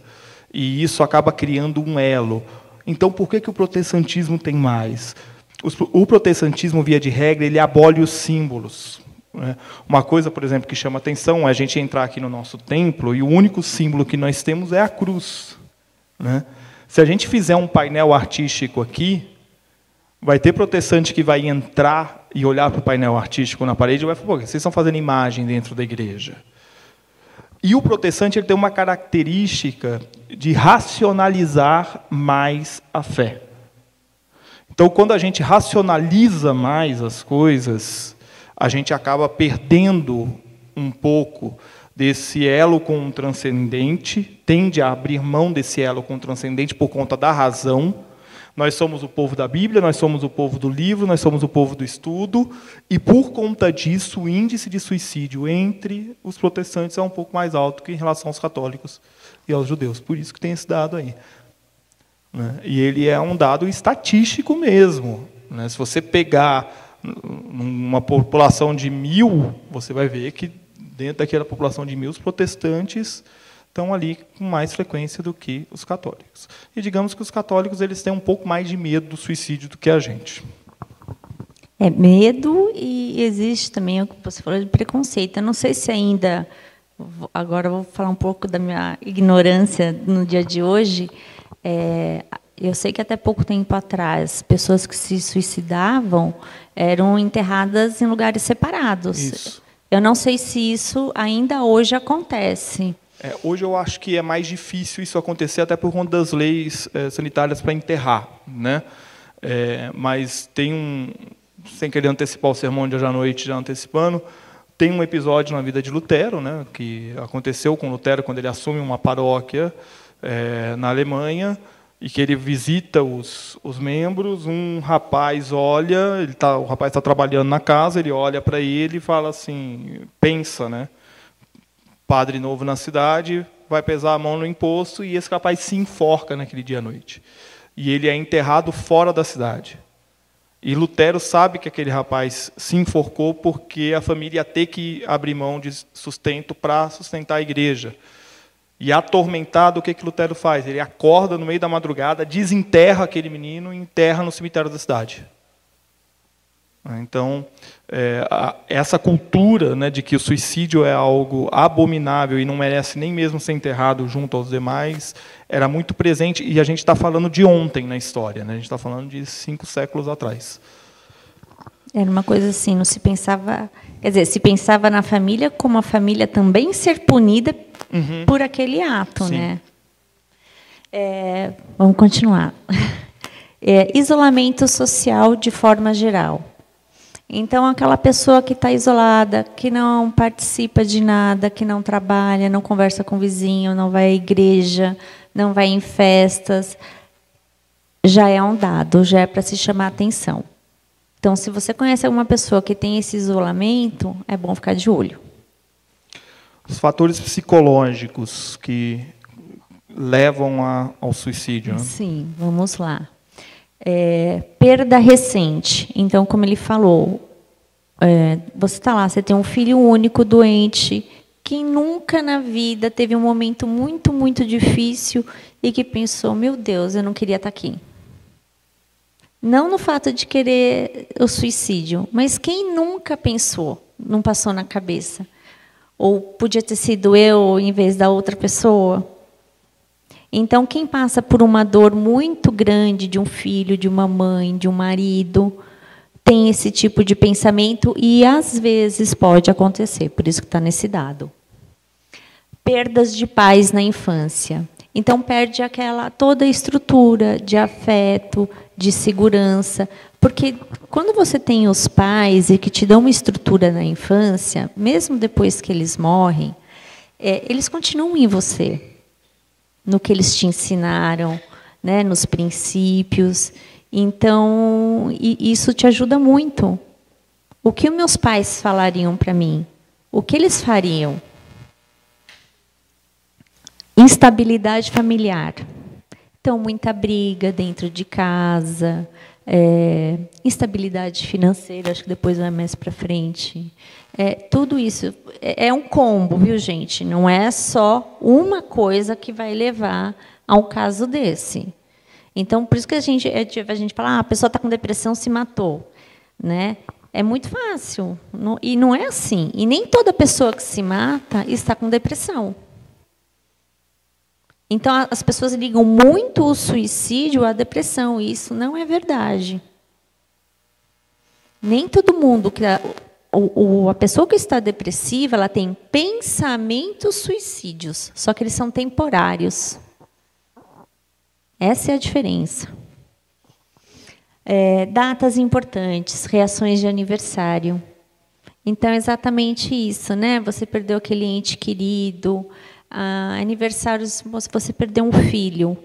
E isso acaba criando um elo. Então, por que, que o protestantismo tem mais? O protestantismo, via de regra, ele abole os símbolos. Né? Uma coisa, por exemplo, que chama atenção é a gente entrar aqui no nosso templo e o único símbolo que nós temos é a cruz. Né? Se a gente fizer um painel artístico aqui, vai ter protestante que vai entrar e olhar para o painel artístico na parede e vai falar: Pô, vocês estão fazendo imagem dentro da igreja. E o protestante ele tem uma característica de racionalizar mais a fé. Então, quando a gente racionaliza mais as coisas, a gente acaba perdendo um pouco desse elo com o transcendente, tende a abrir mão desse elo com o transcendente por conta da razão. Nós somos o povo da Bíblia, nós somos o povo do livro, nós somos o povo do estudo, e por conta disso, o índice de suicídio entre os protestantes é um pouco mais alto que em relação aos católicos e aos judeus. Por isso que tem esse dado aí. Né? E ele é um dado estatístico mesmo. Né? Se você pegar uma população de mil, você vai ver que dentro daquela população de mil, os protestantes estão ali com mais frequência do que os católicos. E digamos que os católicos eles têm um pouco mais de medo do suicídio do que a gente.
É medo e existe também o que você falou de preconceito. Eu não sei se ainda agora vou falar um pouco da minha ignorância no dia de hoje. É, eu sei que até pouco tempo atrás, pessoas que se suicidavam eram enterradas em lugares separados.
Isso.
Eu não sei se isso ainda hoje acontece.
É, hoje eu acho que é mais difícil isso acontecer, até por conta das leis é, sanitárias para enterrar. Né? É, mas tem um, sem querer antecipar o sermão de hoje à noite, já antecipando, tem um episódio na vida de Lutero, né, que aconteceu com Lutero quando ele assume uma paróquia é, na Alemanha, e que ele visita os, os membros, um rapaz olha, ele tá, o rapaz está trabalhando na casa, ele olha para ele e fala assim, pensa, né? Padre novo na cidade, vai pesar a mão no imposto e esse rapaz se enforca naquele dia à noite. E ele é enterrado fora da cidade. E Lutero sabe que aquele rapaz se enforcou porque a família ia ter que abrir mão de sustento para sustentar a igreja. E atormentado, o que, que Lutero faz? Ele acorda no meio da madrugada, desenterra aquele menino e enterra no cemitério da cidade. Então, é, a, essa cultura né, de que o suicídio é algo abominável e não merece nem mesmo ser enterrado junto aos demais, era muito presente, e a gente está falando de ontem na história, né? a gente está falando de cinco séculos atrás.
Era uma coisa assim, não se pensava. Quer dizer, se pensava na família como a família também ser punida uhum. por aquele ato, Sim. né? É, vamos continuar. É, isolamento social de forma geral. Então, aquela pessoa que está isolada, que não participa de nada, que não trabalha, não conversa com o vizinho, não vai à igreja, não vai em festas, já é um dado, já é para se chamar atenção. Então, se você conhece alguma pessoa que tem esse isolamento, é bom ficar de olho.
Os fatores psicológicos que levam a, ao suicídio. Né?
Sim, vamos lá. É, perda recente. Então, como ele falou, é, você está lá, você tem um filho único, doente, que nunca na vida teve um momento muito, muito difícil e que pensou: meu Deus, eu não queria estar aqui. Não no fato de querer o suicídio, mas quem nunca pensou, não passou na cabeça? Ou podia ter sido eu em vez da outra pessoa? Então, quem passa por uma dor muito grande de um filho, de uma mãe, de um marido, tem esse tipo de pensamento e às vezes pode acontecer, por isso que está nesse dado. Perdas de pais na infância. Então perde aquela toda a estrutura de afeto, de segurança, porque quando você tem os pais e que te dão uma estrutura na infância, mesmo depois que eles morrem, é, eles continuam em você, no que eles te ensinaram, né, nos princípios. Então, isso te ajuda muito. O que meus pais falariam para mim? O que eles fariam? Instabilidade familiar. Então, muita briga dentro de casa, é, instabilidade financeira, acho que depois vai mais para frente. É, tudo isso é, é um combo, viu, gente? Não é só uma coisa que vai levar a um caso desse. Então, por isso que a gente, é, a gente fala, ah, a pessoa está com depressão, se matou. Né? É muito fácil. e não é assim. E nem toda pessoa que se mata está com depressão. Então, as pessoas ligam muito o suicídio à depressão, e isso não é verdade. Nem todo mundo que a, o, a pessoa que está depressiva, ela tem pensamentos suicídios, só que eles são temporários. Essa é a diferença. É, datas importantes, reações de aniversário. Então, é exatamente isso, né? Você perdeu aquele ente querido, ah, aniversários, você perdeu um filho.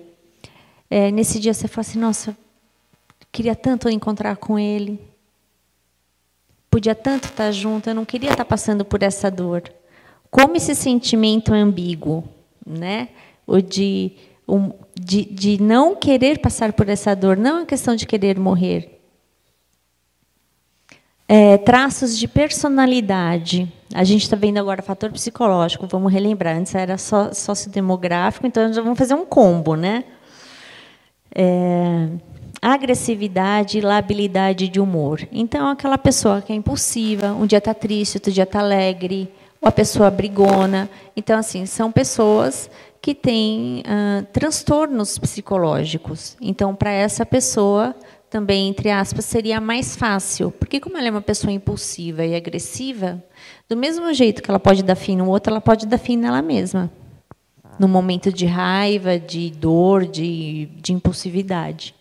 É, nesse dia você fala assim, nossa, queria tanto encontrar com ele. Podia tanto estar junto, eu não queria estar passando por essa dor. Como esse sentimento é ambíguo, né? O de, de, de não querer passar por essa dor, não é questão de querer morrer. É, traços de personalidade. A gente está vendo agora fator psicológico, vamos relembrar. Antes era só sociodemográfico, então já vamos fazer um combo, né? É, agressividade e labilidade de humor. Então, aquela pessoa que é impulsiva, um dia está triste, outro dia está alegre, ou a pessoa brigona. Então, assim, são pessoas que têm transtornos psicológicos. Então, para essa pessoa, também, entre aspas, seria mais fácil. Porque como ela é uma pessoa impulsiva e agressiva, do mesmo jeito que ela pode dar fim no outro, ela pode dar fim nela mesma. No momento de raiva, de dor, de, de impulsividade.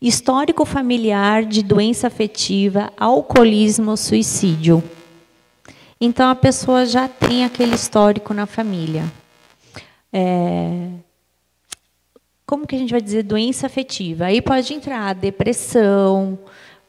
Histórico familiar de doença afetiva, alcoolismo, suicídio. Então a pessoa já tem aquele histórico na família. É, como que a gente vai dizer doença afetiva? Aí pode entrar depressão,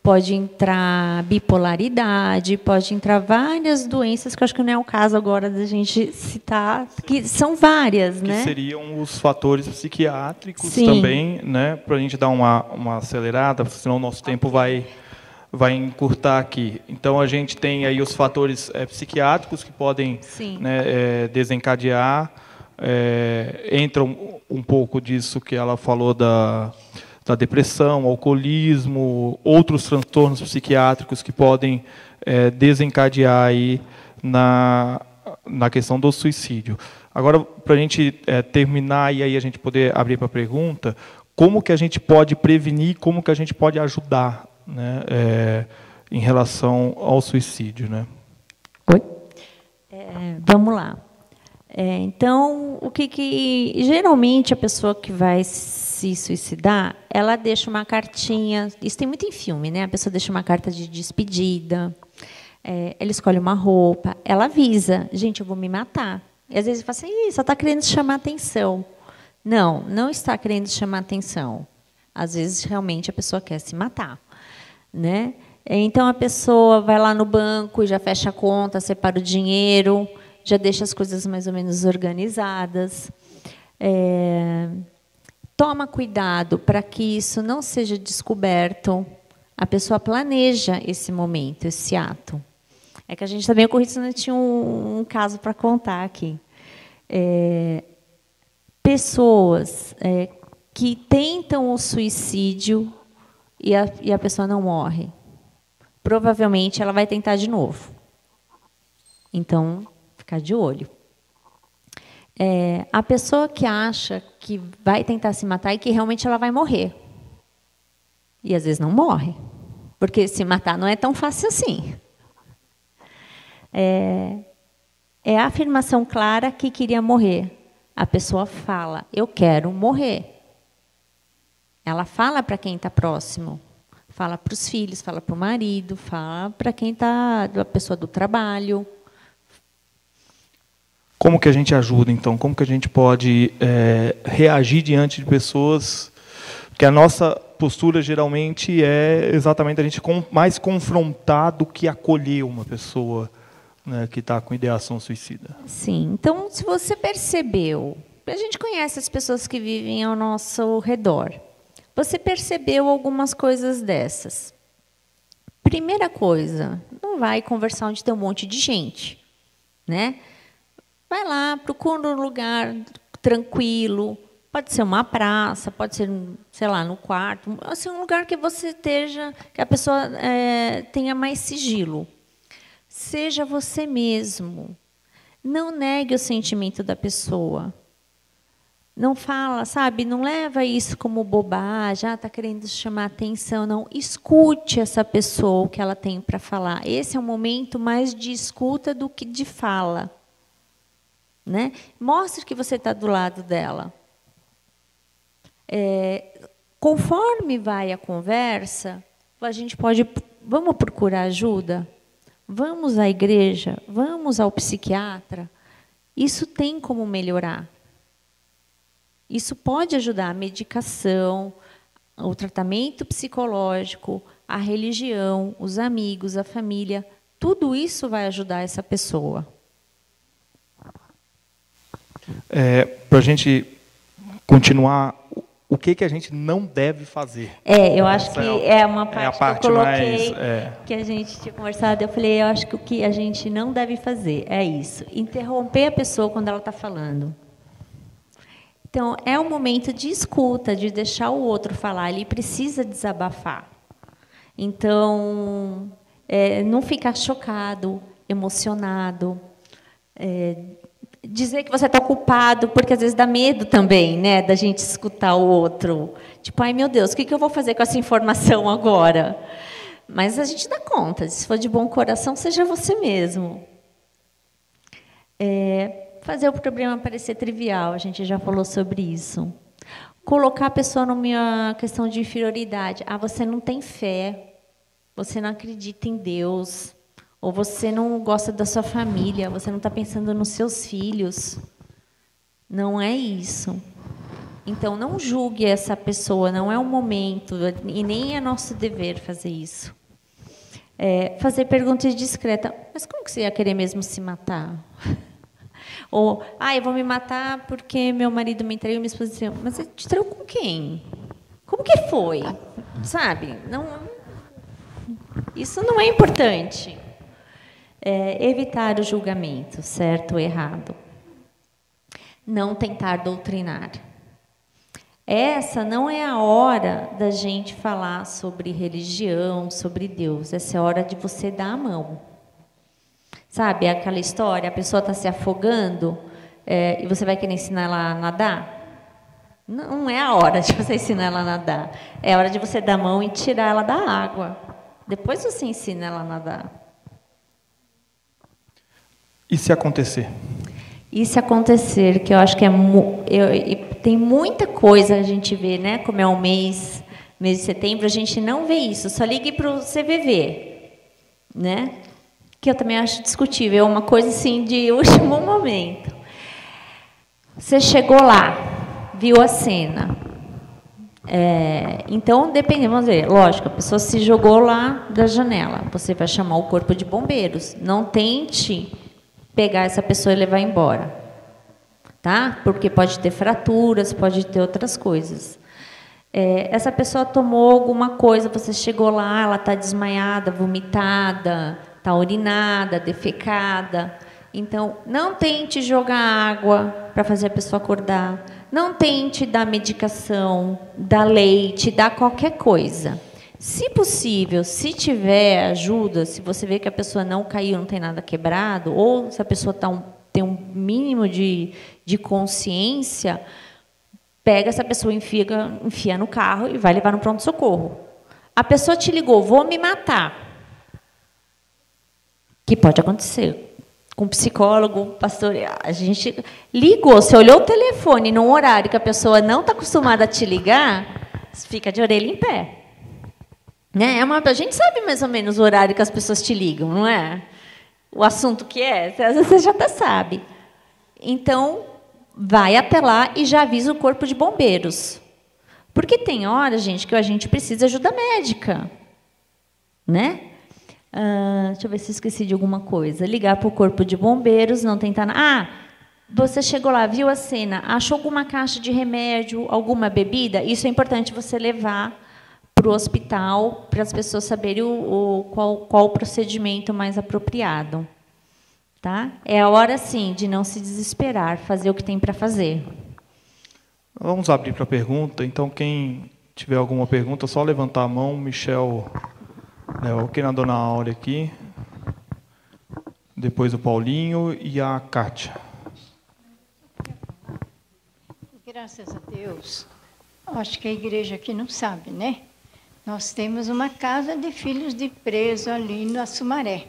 pode entrar bipolaridade, pode entrar várias doenças que eu acho que não é o caso agora da gente citar, que são várias,
que
né?
seriam os fatores psiquiátricos
Sim.
também, né? Para a gente dar uma, uma acelerada, senão o nosso tempo vai vai encurtar aqui. Então a gente tem aí os fatores é, psiquiátricos que podem né, é, desencadear é, entra um, um, pouco disso que ela falou da, da depressão, alcoolismo, outros transtornos psiquiátricos que podem é, desencadear aí na, na questão do suicídio. Agora, para a gente é, terminar e aí a gente poder abrir para pergunta, como que a gente pode prevenir, como que a gente pode ajudar né, é, em relação ao suicídio? Né?
Oi? É, vamos lá. É, então, o que, que geralmente a pessoa que vai se suicidar, ela deixa uma cartinha. Isso tem muito em filme, né? A pessoa deixa uma carta de despedida. É, ela escolhe uma roupa, ela avisa, gente, eu vou me matar. E às vezes fala assim, só está querendo chamar atenção. Não, não está querendo chamar atenção. Às vezes realmente a pessoa quer se matar, né? Então a pessoa vai lá no banco e já fecha a conta, separa o dinheiro já deixa as coisas mais ou menos organizadas. É, toma cuidado para que isso não seja descoberto. A pessoa planeja esse momento, esse ato. É que a gente também ocorrido, senão tinha um, um caso para contar aqui. É, pessoas é, que tentam o suicídio e a, e a pessoa não morre. Provavelmente ela vai tentar de novo. Então, ficar de olho. É, a pessoa que acha que vai tentar se matar e que realmente ela vai morrer. E às vezes não morre. Porque se matar não é tão fácil assim. É, é a afirmação clara que queria morrer. A pessoa fala, eu quero morrer. Ela fala para quem está próximo. Fala para os filhos, fala para o marido, fala para quem está, a pessoa do trabalho
Como que a gente ajuda, então? Como que a gente pode é, reagir diante de pessoas? Porque a nossa postura geralmente é exatamente a gente mais confrontar do que acolher uma pessoa né, que está com ideação suicida.
Sim. Então, se você percebeu, a gente conhece as pessoas que vivem ao nosso redor. Você percebeu algumas coisas dessas. Primeira coisa, não vai conversar onde tem um monte de gente, né? Vai lá, procura um lugar tranquilo. Pode ser uma praça, pode ser, sei lá, no quarto, assim um lugar que você esteja, que a pessoa é, tenha mais sigilo. Seja você mesmo. Não negue o sentimento da pessoa. Não fala, sabe? Não leva isso como bobagem, ah, está querendo chamar atenção. Não. Escute essa pessoa, o que ela tem para falar. Esse é um momento mais de escuta do que de fala. Né? Mostre que você está do lado dela. É, conforme vai a conversa, a gente pode. Vamos procurar ajuda? Vamos à igreja? Vamos ao psiquiatra? Isso tem como melhorar. Isso pode ajudar a medicação, o tratamento psicológico, a religião, os amigos, a família. Tudo isso vai ajudar essa pessoa.
É, Para a gente continuar, o que, que a gente não deve fazer?
É, eu acho que é uma parte, é parte que eu coloquei, mais, é... que a gente tinha conversado. Eu falei, eu acho que o que a gente não deve fazer é isso: interromper a pessoa quando ela está falando. Então, é um momento de escuta, de deixar o outro falar. Ele precisa desabafar. Então, é, não ficar chocado, emocionado. É, dizer que você está culpado, porque às vezes dá medo também, né, da gente escutar o outro. Tipo, ai meu Deus, o que, eu vou fazer com essa informação agora? Mas a gente dá conta. Se for de bom coração, seja você mesmo. É, fazer o problema parecer trivial, a gente já falou sobre isso. Colocar a pessoa numa questão de inferioridade. Ah, você não tem fé, você não acredita em Deus, ou você não gosta da sua família, você não está pensando nos seus filhos. Não é isso. Então, não julgue essa pessoa, não é o momento, e nem é nosso dever fazer isso. É, fazer perguntas discretas. Mas como que você ia querer mesmo se matar? Ou, ah, eu vou me matar porque meu marido me traiu, esposa disse, mas você te traiu com quem? Como que foi? Sabe? Não, isso não é importante. É, evitar o julgamento, certo ou errado. Não tentar doutrinar. Essa não é a hora da gente falar sobre religião, sobre Deus. Essa é a hora de você dar a mão. Sabe aquela história, a pessoa está se afogando é, e você vai querer ensinar ela a nadar? Não é a hora de você ensinar ela a nadar. É a hora de você dar a mão e tirar ela da água. Depois você ensina ela a nadar.
E se acontecer?
E se acontecer, que eu acho que é eu, tem muita coisa a gente vê, né? Como é o mês, mês de setembro, a gente não vê isso. Só ligue para o CVV, né? que eu também acho discutível, é uma coisa assim de último momento. Você chegou lá, viu a cena. É, então, depende, vamos ver, lógico, a pessoa se jogou lá da janela. Você vai chamar o corpo de bombeiros. Não tente pegar essa pessoa e levar embora. Tá? Porque pode ter fraturas, pode ter outras coisas. É, essa pessoa tomou alguma coisa, você chegou lá, ela está desmaiada, vomitada, está urinada, defecada. Então, não tente jogar água para fazer a pessoa acordar. Não tente dar medicação, dar leite, dar qualquer coisa. Se possível, se tiver ajuda, se você vê que a pessoa não caiu, não tem nada quebrado, ou se a pessoa tá um, tem um mínimo de, de consciência, pega essa pessoa, enfia, enfia no carro e vai levar no pronto-socorro. A pessoa te ligou, vou me matar que pode acontecer. Com psicólogo, pastor, a gente ligou, você olhou o telefone num horário que a pessoa não está acostumada a te ligar, fica de orelha em pé. Né? É uma, a gente sabe mais ou menos o horário que as pessoas te ligam, não é? O assunto que é, às vezes você já até sabe. então vai até lá e já avisa o corpo de bombeiros. Porque tem hora, gente, que a gente precisa de ajuda médica. Né? Ah, deixa eu ver se esqueci de alguma coisa. Ligar para o corpo de bombeiros, não tentar. Ah, você chegou lá, viu a cena, achou alguma caixa de remédio, alguma bebida? Isso é importante você levar para o hospital para as pessoas saberem o, o, qual, qual o procedimento mais apropriado. Tá? É a hora, sim, de não se desesperar, fazer o que tem para fazer.
Vamos abrir para pergunta. Então, quem tiver alguma pergunta, só levantar a mão. Michel, né, quem na dona Áurea aqui. Depois o Paulinho e a Kátia.
Graças a Deus. Acho que a igreja aqui não sabe, né? Nós temos uma casa de filhos de preso ali no Assumaré.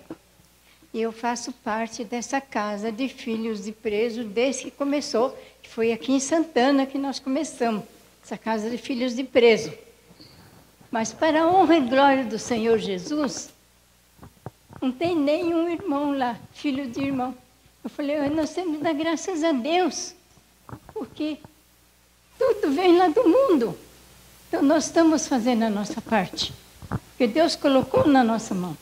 E eu faço parte dessa casa de filhos de preso desde que começou, que foi aqui em Santana que nós começamos, essa casa de filhos de preso. Mas para a honra e glória do Senhor Jesus, não tem nenhum irmão lá, filho de irmão. Eu falei, nós temos que dar graças a Deus, porque tudo vem lá do mundo. Então nós estamos fazendo a nossa parte, que Deus colocou na nossa mão.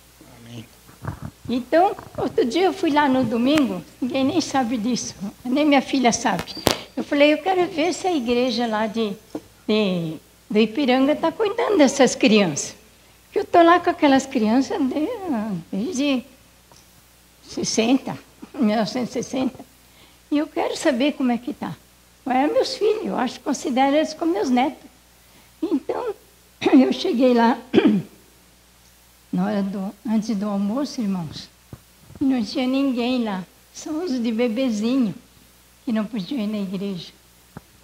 Então, outro dia eu fui lá no domingo, ninguém nem sabe disso, nem minha filha sabe. Eu falei, eu quero ver se a igreja lá de, de, de Ipiranga está cuidando dessas crianças. Eu estou lá com aquelas crianças de, desde 60, 1960. E eu quero saber como é que está. É meus filhos, eu acho que considero eles como meus netos. Então, eu cheguei lá na hora do, antes do almoço, irmãos, e não tinha ninguém lá, só os de bebezinho, que não podiam ir na igreja.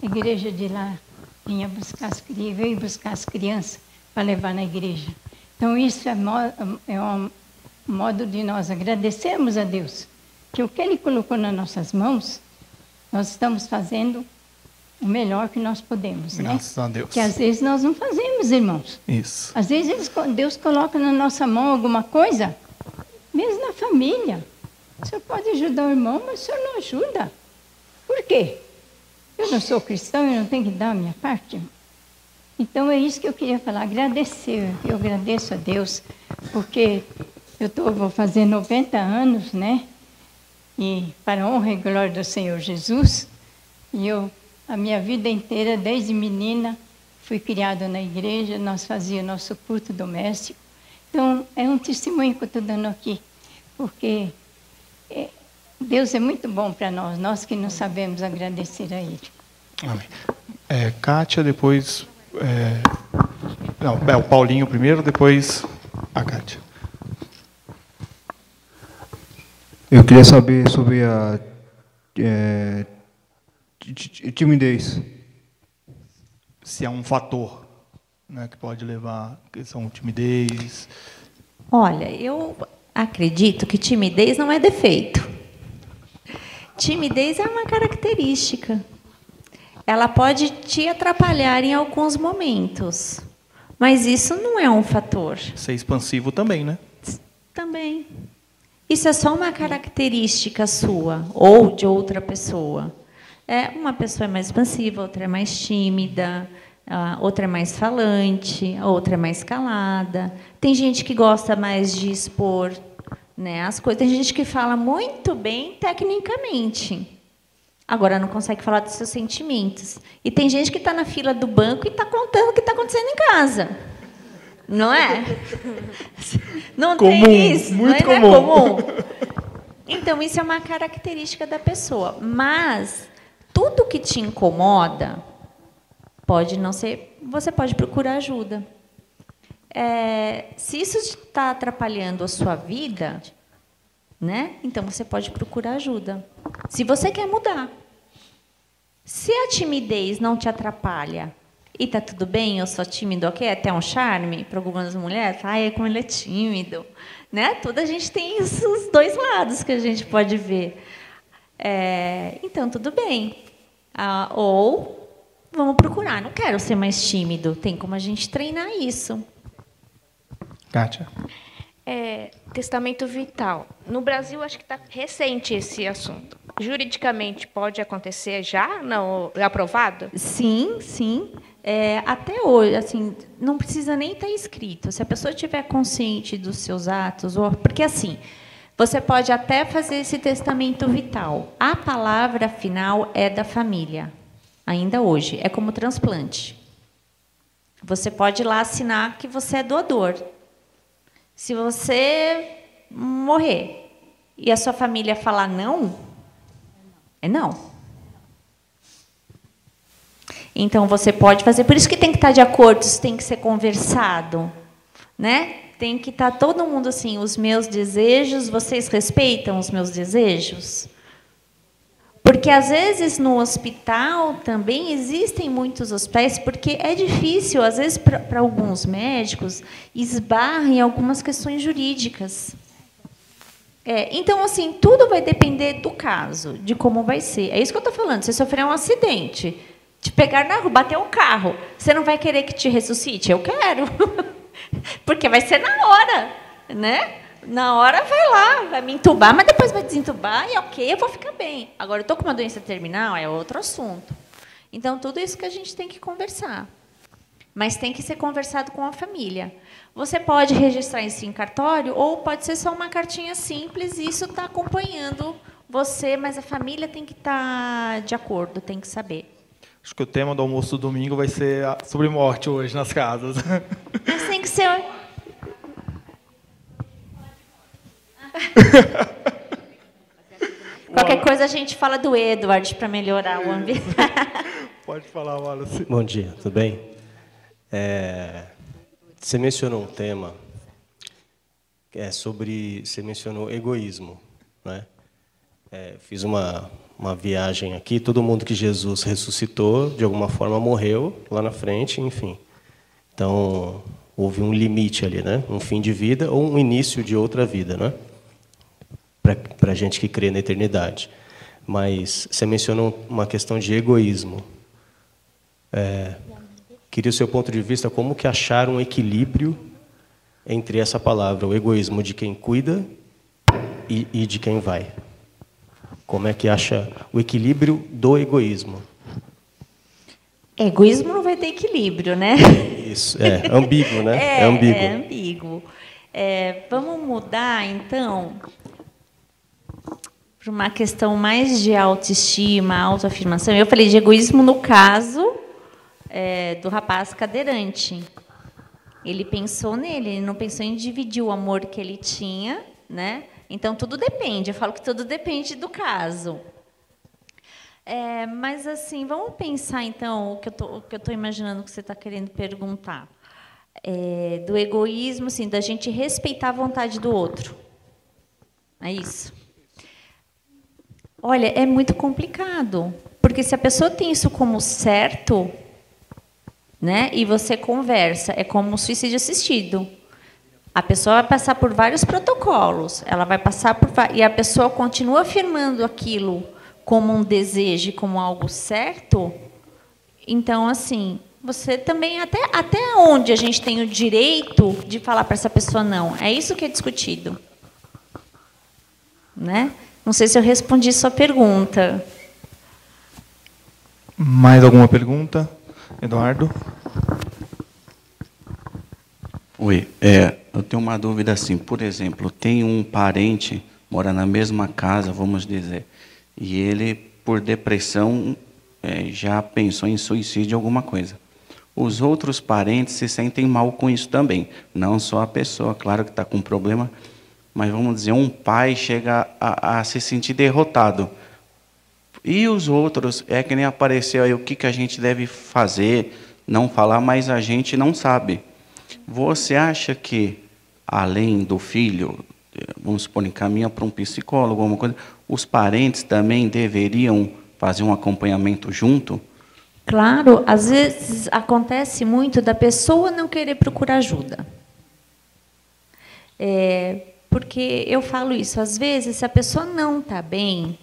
A igreja de lá vinha buscar as, veio buscar as crianças para levar na igreja. Então, isso é, é um modo de nós agradecermos a Deus, que o que Ele colocou nas nossas mãos, nós estamos fazendo o melhor que nós podemos,
né? Graças a Deus.
Que às vezes nós não fazemos, irmãos.
Isso.
Às vezes Deus coloca na nossa mão alguma coisa, mesmo na família. O senhor pode ajudar o irmão, mas o senhor não ajuda. Por quê? Eu não sou cristão e não tenho que dar a minha parte. Então é isso que eu queria falar, agradecer. Eu agradeço a Deus, porque eu tô, vou fazer 90 anos, né? E para a honra e glória do Senhor Jesus, e eu a minha vida inteira, desde menina, fui criada na igreja, nós fazíamos nosso culto doméstico. Então, é um testemunho que eu estou dando aqui, porque é, Deus é muito bom para nós, nós que não sabemos agradecer a Ele.
Amém. É, Kátia, depois. É, não, é o Paulinho primeiro, depois a Kátia.
Eu queria saber sobre a é, timidez.
Se é um fator né, que pode levar a questão timidez.
Olha, eu acredito que timidez não é defeito. Timidez é uma característica. Ela pode te atrapalhar em alguns momentos, mas isso não é um fator.
Ser expansivo também, né?
Também. Isso é só uma característica sua ou de outra pessoa. É, uma pessoa é mais expansiva, outra é mais tímida, outra é mais falante, outra é mais calada. Tem gente que gosta mais de expor né, as coisas. Tem gente que fala muito bem tecnicamente. Agora não consegue falar dos seus sentimentos. E tem gente que está na fila do banco e está contando o que está acontecendo em casa. Não é? Não
comum,
tem isso.
Muito
não é,
comum.
Comum. Então, isso é uma característica da pessoa. Mas tudo que te incomoda pode não ser. Você pode procurar ajuda. É, se isso está atrapalhando a sua vida, né? Então você pode procurar ajuda. Se você quer mudar. Se a timidez não te atrapalha e tá tudo bem, eu sou tímido, ok? É até um charme para algumas mulheres. Ai, como ele é tímido, né? Toda a gente tem os dois lados que a gente pode ver. É, então, tudo bem. Ah, ou vamos procurar. Não quero ser mais tímido. Tem como a gente treinar isso.
Kátia.
É, testamento vital. No Brasil, acho que está recente esse assunto. Juridicamente, pode acontecer já? Não, é aprovado?
Sim, sim. É, até hoje, assim, não precisa nem estar escrito. Se a pessoa estiver consciente dos seus atos, ou, porque assim, você pode até fazer esse testamento vital. A palavra final é da família, ainda hoje. É como transplante. Você pode ir lá assinar que você é doador. Se você morrer e a sua família falar não, é não. Então você pode fazer, por isso que tem que estar de acordo, isso tem que ser conversado, né? Tem que estar todo mundo assim, os meus desejos, vocês respeitam os meus desejos? Porque às vezes no hospital também existem muitos hospitais, porque é difícil, às vezes para alguns médicos, esbarra em algumas questões jurídicas. É, então, assim, tudo vai depender do caso, de como vai ser. É isso que eu estou falando. Se sofrer um acidente, te pegar na rua, bater um carro, você não vai querer que te ressuscite? Eu quero. Porque vai ser na hora, né? Na hora vai lá, vai me entubar, mas depois vai desentubar e ok, eu vou ficar bem. Agora, eu estou com uma doença terminal, é outro assunto. Então, tudo isso que a gente tem que conversar. Mas tem que ser conversado com a família. Você pode registrar isso em cartório ou pode ser só uma cartinha simples e isso está acompanhando você, mas a família tem que estar tá de acordo, tem que saber.
Acho que o tema do almoço do domingo vai ser sobre morte hoje nas casas.
Mas tem que ser. Qualquer coisa a gente fala do Edward para melhorar o ambiente.
Pode falar, Wallace.
Bom dia, tudo bem? É, você mencionou um tema é sobre. Você mencionou egoísmo, né? É, fiz uma, uma viagem aqui, todo mundo que Jesus ressuscitou, de alguma forma morreu lá na frente, enfim. Então, houve um limite ali, né? Um fim de vida ou um início de outra vida, né? Para a gente que crê na eternidade. Mas você mencionou uma questão de egoísmo. É, queria o seu ponto de vista, como que achar um equilíbrio entre essa palavra, o egoísmo de quem cuida e, e de quem vai. Como é que acha o equilíbrio do egoísmo?
Egoísmo não vai ter equilíbrio, né?
Isso, é ambíguo, né?
É, é ambíguo. É ambíguo. É, vamos mudar, então, para uma questão mais de autoestima, autoafirmação. Eu falei de egoísmo no caso é, do rapaz cadeirante. Ele pensou nele, ele não pensou em dividir o amor que ele tinha, né? Então, tudo depende. Eu falo que tudo depende do caso. É, mas, assim, vamos pensar, então, o que eu estou imaginando que você está querendo perguntar. É, do egoísmo, assim, da gente respeitar a vontade do outro. É isso? Olha, é muito complicado. Porque se a pessoa tem isso como certo, né, e você conversa, é como suicídio assistido. A pessoa vai passar por vários protocolos, ela vai passar por e a pessoa continua afirmando aquilo como um desejo, como algo certo. Então, assim, você também até até onde a gente tem o direito de falar para essa pessoa não? É isso que é discutido, né? Não sei se eu respondi sua pergunta.
Mais alguma pergunta, Eduardo?
Oi, é, eu tenho uma dúvida assim. Por exemplo, tem um parente mora na mesma casa, vamos dizer, e ele por depressão é, já pensou em suicídio alguma coisa. Os outros parentes se sentem mal com isso também, não só a pessoa, claro que está com problema, mas vamos dizer, um pai chega a, a, se sentir derrotado. E os outros, é que nem apareceu aí o que, que a gente deve fazer, não falar, mas a gente não sabe. Você acha que, além do filho, vamos supor, encaminha para um psicólogo, alguma coisa, os parentes também deveriam fazer um acompanhamento junto?
Claro, às vezes acontece muito da pessoa não querer procurar ajuda. É, porque eu falo isso, às vezes, se a pessoa não está bem,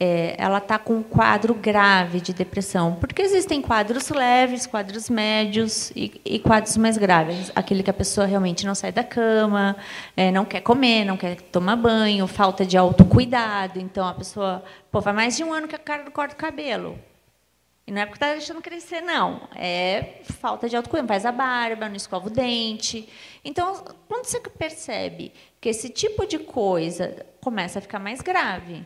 é, ela está com um quadro grave de depressão, porque existem quadros leves, quadros médios e, e, quadros mais graves, aquele que a pessoa realmente não sai da cama, é, não quer comer, não quer tomar banho, falta de autocuidado, então a pessoa pô, faz mais de um ano que a cara não corta o cabelo. E não é porque está deixando crescer, não. É falta de autocuidado. Faz a barba, não escova o dente. Então, quando você percebe que esse tipo de coisa começa a ficar mais grave,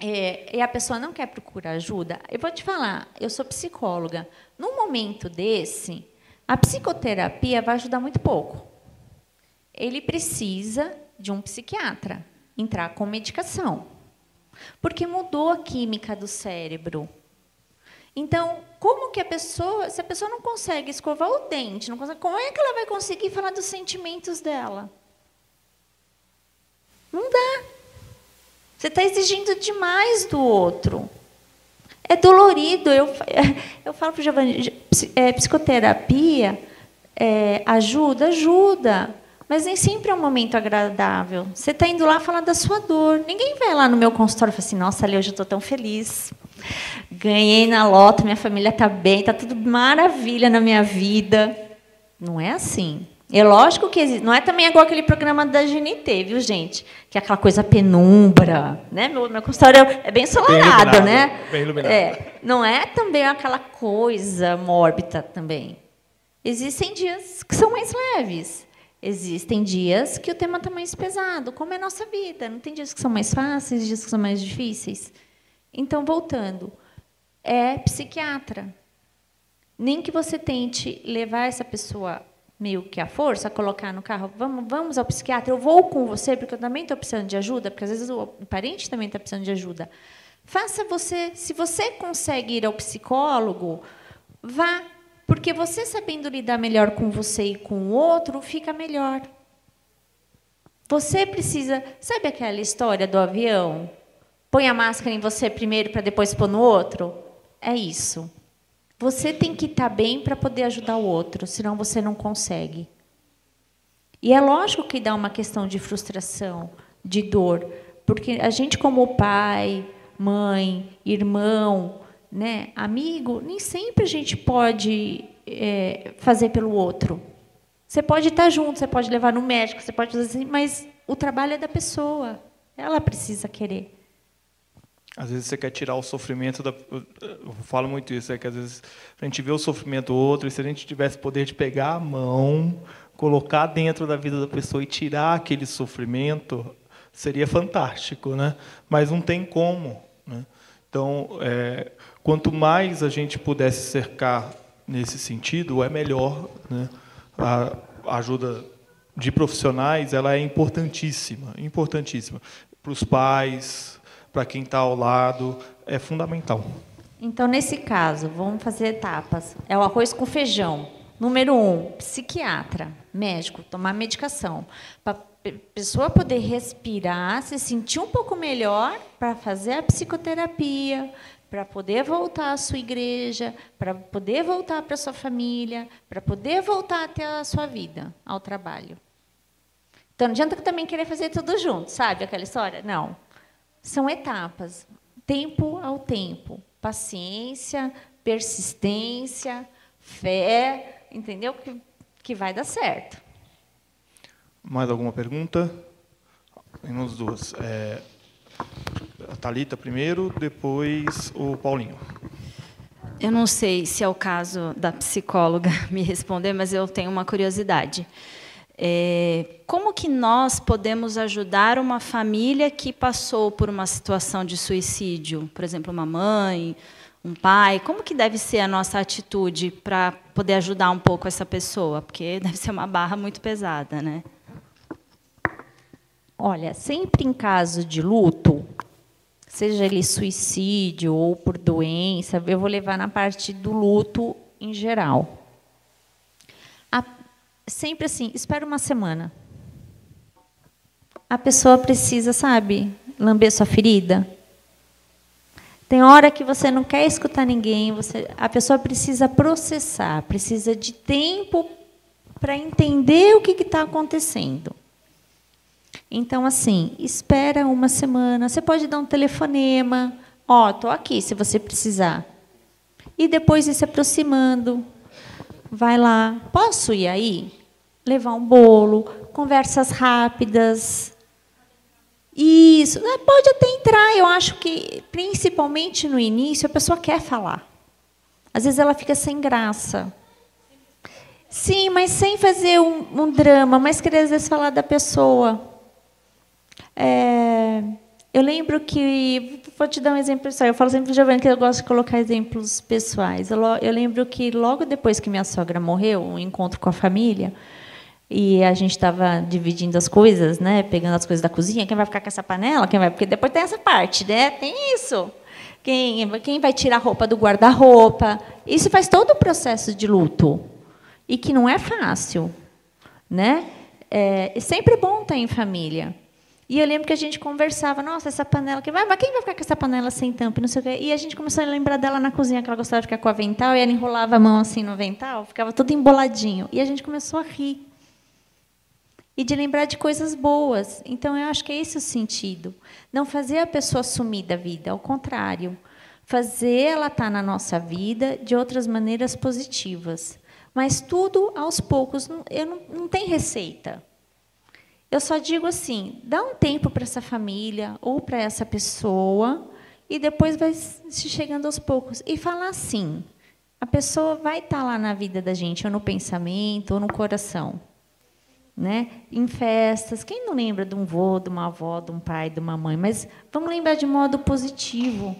é, e a pessoa não quer procurar ajuda, eu vou te falar, eu sou psicóloga. Num momento desse, a psicoterapia vai ajudar muito pouco. Ele precisa de um psiquiatra, entrar com medicação. Porque mudou a química do cérebro. Então, como que a pessoa, se a pessoa não consegue escovar o dente, não consegue, como é que ela vai conseguir falar dos sentimentos dela? Não dá. Você está exigindo demais do outro. É dolorido. Eu, eu falo para o Giovanni, é, psicoterapia é, ajuda, ajuda. Mas nem sempre é um momento agradável. Você está indo lá falar da sua dor. Ninguém vai lá no meu consultório e fala assim, nossa, ali hoje eu estou tão feliz. Ganhei na loto, minha família está bem, está tudo maravilha na minha vida. Não é assim. É lógico que existe. Não é também igual aquele programa da GNT, viu, gente? Que é aquela coisa penumbra. Né? Meu, meu consultório é bem ensolarado, bem né?
Bem iluminado.
É, não é também aquela coisa mórbida também. Existem dias que são mais leves. Existem dias que o tema está mais pesado, como é a nossa vida. Não tem dias que são mais fáceis, dias que são mais difíceis. Então, voltando, é psiquiatra. Nem que você tente levar essa pessoa meio que a força, colocar no carro, vamos, vamos ao psiquiatra, eu vou com você, porque eu também estou precisando de ajuda, porque às vezes o parente também está precisando de ajuda. Faça você, se você consegue ir ao psicólogo, vá, porque você sabendo lidar melhor com você e com o outro, fica melhor. Você precisa, sabe aquela história do avião? Põe a máscara em você primeiro para depois pôr no outro? É isso. Você tem que estar bem para poder ajudar o outro, senão você não consegue. E é lógico que dá uma questão de frustração, de dor, porque a gente, como pai, mãe, irmão, né, amigo, nem sempre a gente pode é, fazer pelo outro. Você pode estar junto, você pode levar no médico, você pode fazer assim, mas o trabalho é da pessoa. Ela precisa querer.
Às vezes você quer tirar o sofrimento da. Eu falo muito isso, é que às vezes a gente vê o sofrimento do outro, e se a gente tivesse poder de pegar a mão, colocar dentro da vida da pessoa e tirar aquele sofrimento, seria fantástico, né? Mas não tem como. Né? Então, é, quanto mais a gente pudesse cercar nesse sentido, é melhor. Né? A ajuda de profissionais ela é importantíssima, importantíssima para os pais, para quem está ao lado, é fundamental.
Então, nesse caso, vamos fazer etapas. É o arroz com feijão. Número um, psiquiatra, médico, tomar medicação. Para a pessoa poder respirar, se sentir um pouco melhor, para fazer a psicoterapia, para poder voltar à sua igreja, para poder voltar para a sua família, para poder voltar até a sua vida, ao trabalho. Então, não adianta também querer fazer tudo junto, sabe aquela história? Não. São etapas, tempo ao tempo, paciência, persistência, fé, entendeu? Que, que vai dar certo.
Mais alguma pergunta? Temos duas. É, a Thalita primeiro, depois o Paulinho.
Eu não sei se é o caso da psicóloga me responder, mas eu tenho uma curiosidade. É, como que nós podemos ajudar uma família que passou por uma situação de suicídio, por exemplo, uma mãe, um pai? Como que deve ser a nossa atitude para poder ajudar um pouco essa pessoa? Porque deve ser uma barra muito pesada, né?
Olha, sempre em caso de luto, seja ele suicídio ou por doença, eu vou levar na parte do luto em geral sempre assim, espera uma semana. A pessoa precisa, sabe, lamber sua ferida. Tem hora que você não quer escutar ninguém, você, a pessoa precisa processar, precisa de tempo para entender o que está acontecendo. Então, assim, espera uma semana. Você pode dar um telefonema. Ó, oh, tô aqui se você precisar. E depois ir se aproximando. Vai lá. Posso ir aí? Levar um bolo, conversas rápidas. Isso. Ah, pode até entrar. Eu acho que, principalmente no início, a pessoa quer falar. Às vezes ela fica sem graça. Sim, mas sem fazer um, um drama, mas querer às vezes falar da pessoa. É, eu lembro que. Vou te dar um exemplo pessoal. Eu falo sempre para Giovanni que eu gosto de colocar exemplos pessoais. Eu, eu lembro que logo depois que minha sogra morreu, um encontro com a família, e a gente estava dividindo as coisas, né? Pegando as coisas da cozinha. Quem vai ficar com essa panela? Quem vai? Porque depois tem essa parte, né? Tem isso. Quem, quem vai tirar a roupa do guarda-roupa? Isso faz todo o processo de luto e que não é fácil, né? É, é sempre bom estar em família. E eu lembro que a gente conversava, nossa, essa panela, vai, mas quem vai ficar com essa panela sem tampa, não sei o quê. E a gente começou a lembrar dela na cozinha, que ela gostava de ficar com o avental, e ela enrolava a mão assim no avental, ficava todo emboladinho. E a gente começou a rir. E de lembrar de coisas boas. Então, eu acho que é esse o sentido. Não fazer a pessoa sumir da vida, ao contrário. Fazer ela estar na nossa vida de outras maneiras positivas. Mas tudo aos poucos, eu não, não tem receita. Eu só digo assim: dá um tempo para essa família ou para essa pessoa e depois vai se chegando aos poucos. E falar assim: a pessoa vai estar lá na vida da gente, ou no pensamento, ou no coração. Né? Em festas, quem não lembra de um vô, de uma avó, de um pai, de uma mãe? Mas vamos lembrar de modo positivo.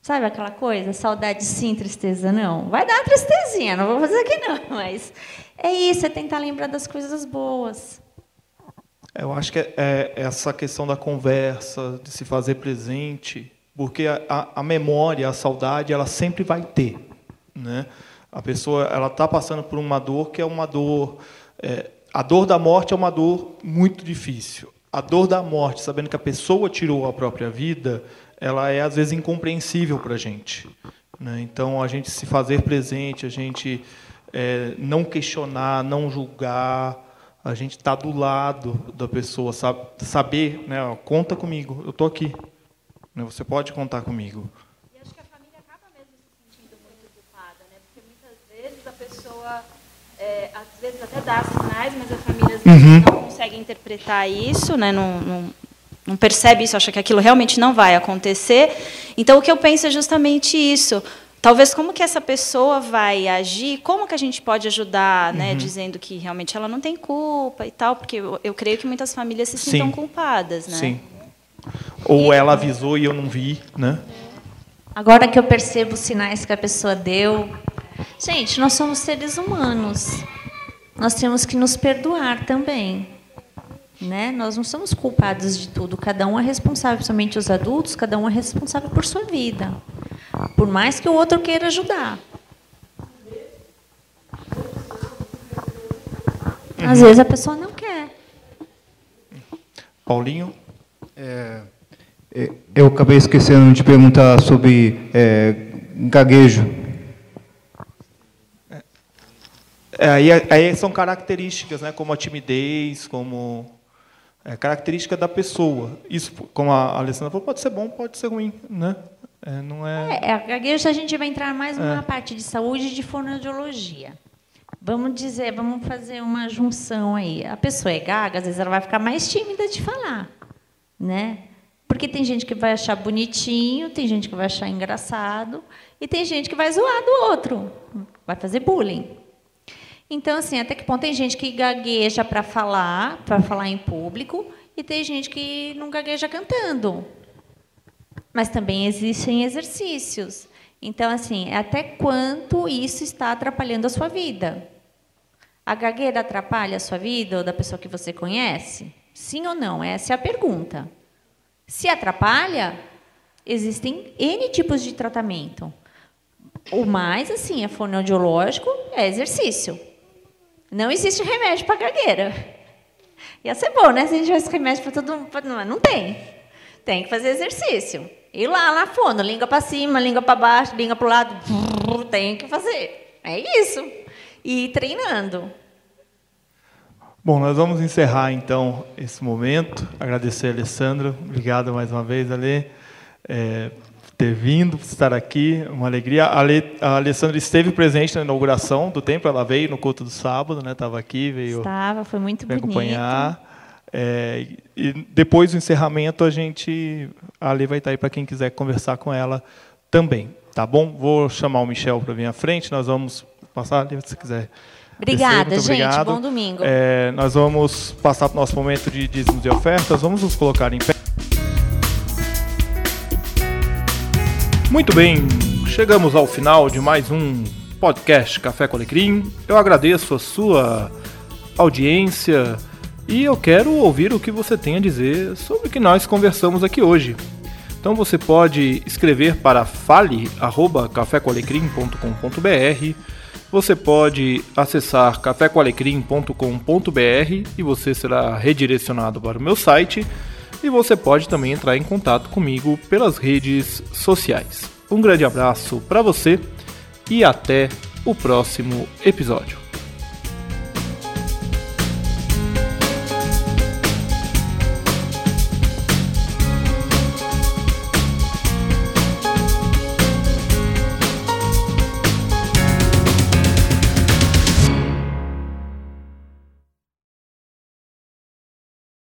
Sabe aquela coisa? Saudade sim, tristeza não. Vai dar tristezinha, não vou fazer aqui não, mas é isso, é tentar lembrar das coisas boas.
Eu acho que é, é essa questão da conversa, de se fazer presente, porque a, a memória, a saudade, ela sempre vai ter, né? A pessoa, ela está passando por uma dor que é uma dor, é, a dor da morte é uma dor muito difícil. A dor da morte, sabendo que a pessoa tirou a própria vida, ela é às vezes incompreensível para a gente. Né? Então, a gente se fazer presente, a gente é, não questionar, não julgar, a gente estar tá do lado da pessoa, sabe, saber, né, ó, conta comigo, eu estou aqui. Né, você pode contar comigo.
E acho que a família acaba mesmo se sentindo muito culpada, né? porque muitas vezes a pessoa, é, às vezes até dá sinais, mas a família uhum. não consegue interpretar isso, né? não, não não percebe isso, acha que aquilo realmente não vai acontecer. Então, o que eu penso é justamente isso. Talvez como que essa pessoa vai agir, como que a gente pode ajudar, né, uhum. dizendo que realmente ela não tem culpa e tal, porque eu, eu creio que muitas famílias se sintam culpadas, né?
Sim. Ou e, ela avisou e eu não vi, né?
Agora que eu percebo os sinais que a pessoa deu, gente, nós somos seres humanos. Nós temos que nos perdoar também. Né? Nós não somos culpados de tudo. Cada um é responsável, principalmente os adultos, cada um é responsável por sua vida. Por mais que o outro queira ajudar. Uhum. Às vezes a pessoa não quer.
Paulinho?
É, é eu acabei esquecendo de perguntar sobre é, gaguejo.
É, aí, aí, são características, né, como a timidez, como é característica da pessoa. Isso, como a Alessandra falou, pode ser bom, pode ser ruim, né? É, não é...
é, a gagueja a gente vai entrar mais numa é. parte de saúde e de fonoaudiologia. Vamos dizer, vamos fazer uma junção aí. A pessoa é gaga, às vezes ela vai ficar mais tímida de falar, né? Porque tem gente que vai achar bonitinho, tem gente que vai achar engraçado e tem gente que vai zoar do outro, vai fazer bullying. Então, assim, até que ponto tem gente que gagueja para falar, para falar em público, e tem gente que não gagueja cantando. Mas também existem exercícios. Então, assim, até quanto isso está atrapalhando a sua vida? A gagueira atrapalha a sua vida ou da pessoa que você conhece? Sim ou não? Essa é a pergunta. Se atrapalha, existem N tipos de tratamento. O mais, assim, é fonoaudiológico, é exercício. Não existe remédio para gagueira. Ia ser bom, né? Se a gente tivesse remédio para todo mundo. Não, não tem. Tem que fazer exercício. Ir lá, lá fundo, língua para cima, língua para baixo, língua para o lado. Tem que fazer. É isso. E treinando.
Bom, nós vamos encerrar então esse momento. Agradecer a Alessandra. Obrigado mais uma vez, Ale, é, por ter vindo, por estar aqui. Uma alegria. A, Ale, a Alessandra esteve presente na inauguração do templo. Ela veio no culto do sábado, né? Estava aqui, veio.
Estava, foi muito bonito.
acompanhar. É, e depois do encerramento, a gente. A Ale vai estar aí para quem quiser conversar com ela também. Tá bom? Vou chamar o Michel para vir à frente. Nós vamos passar ali, se quiser.
Obrigada.
Muito
gente.
obrigado.
Bom domingo.
É, nós vamos passar para o nosso momento de dízimos e ofertas. Vamos nos colocar em pé. Muito bem, chegamos ao final de mais um podcast Café com Alecrim. Eu agradeço a sua audiência e eu quero ouvir o que você tem a dizer sobre o que nós conversamos aqui hoje. Então você pode escrever para fale@cafécoalecrim.com.br. Você pode acessar cafécoalecrim.com.br e você será redirecionado para o meu site. E você pode também entrar em contato comigo pelas redes sociais. Um grande abraço para você e até o próximo episódio.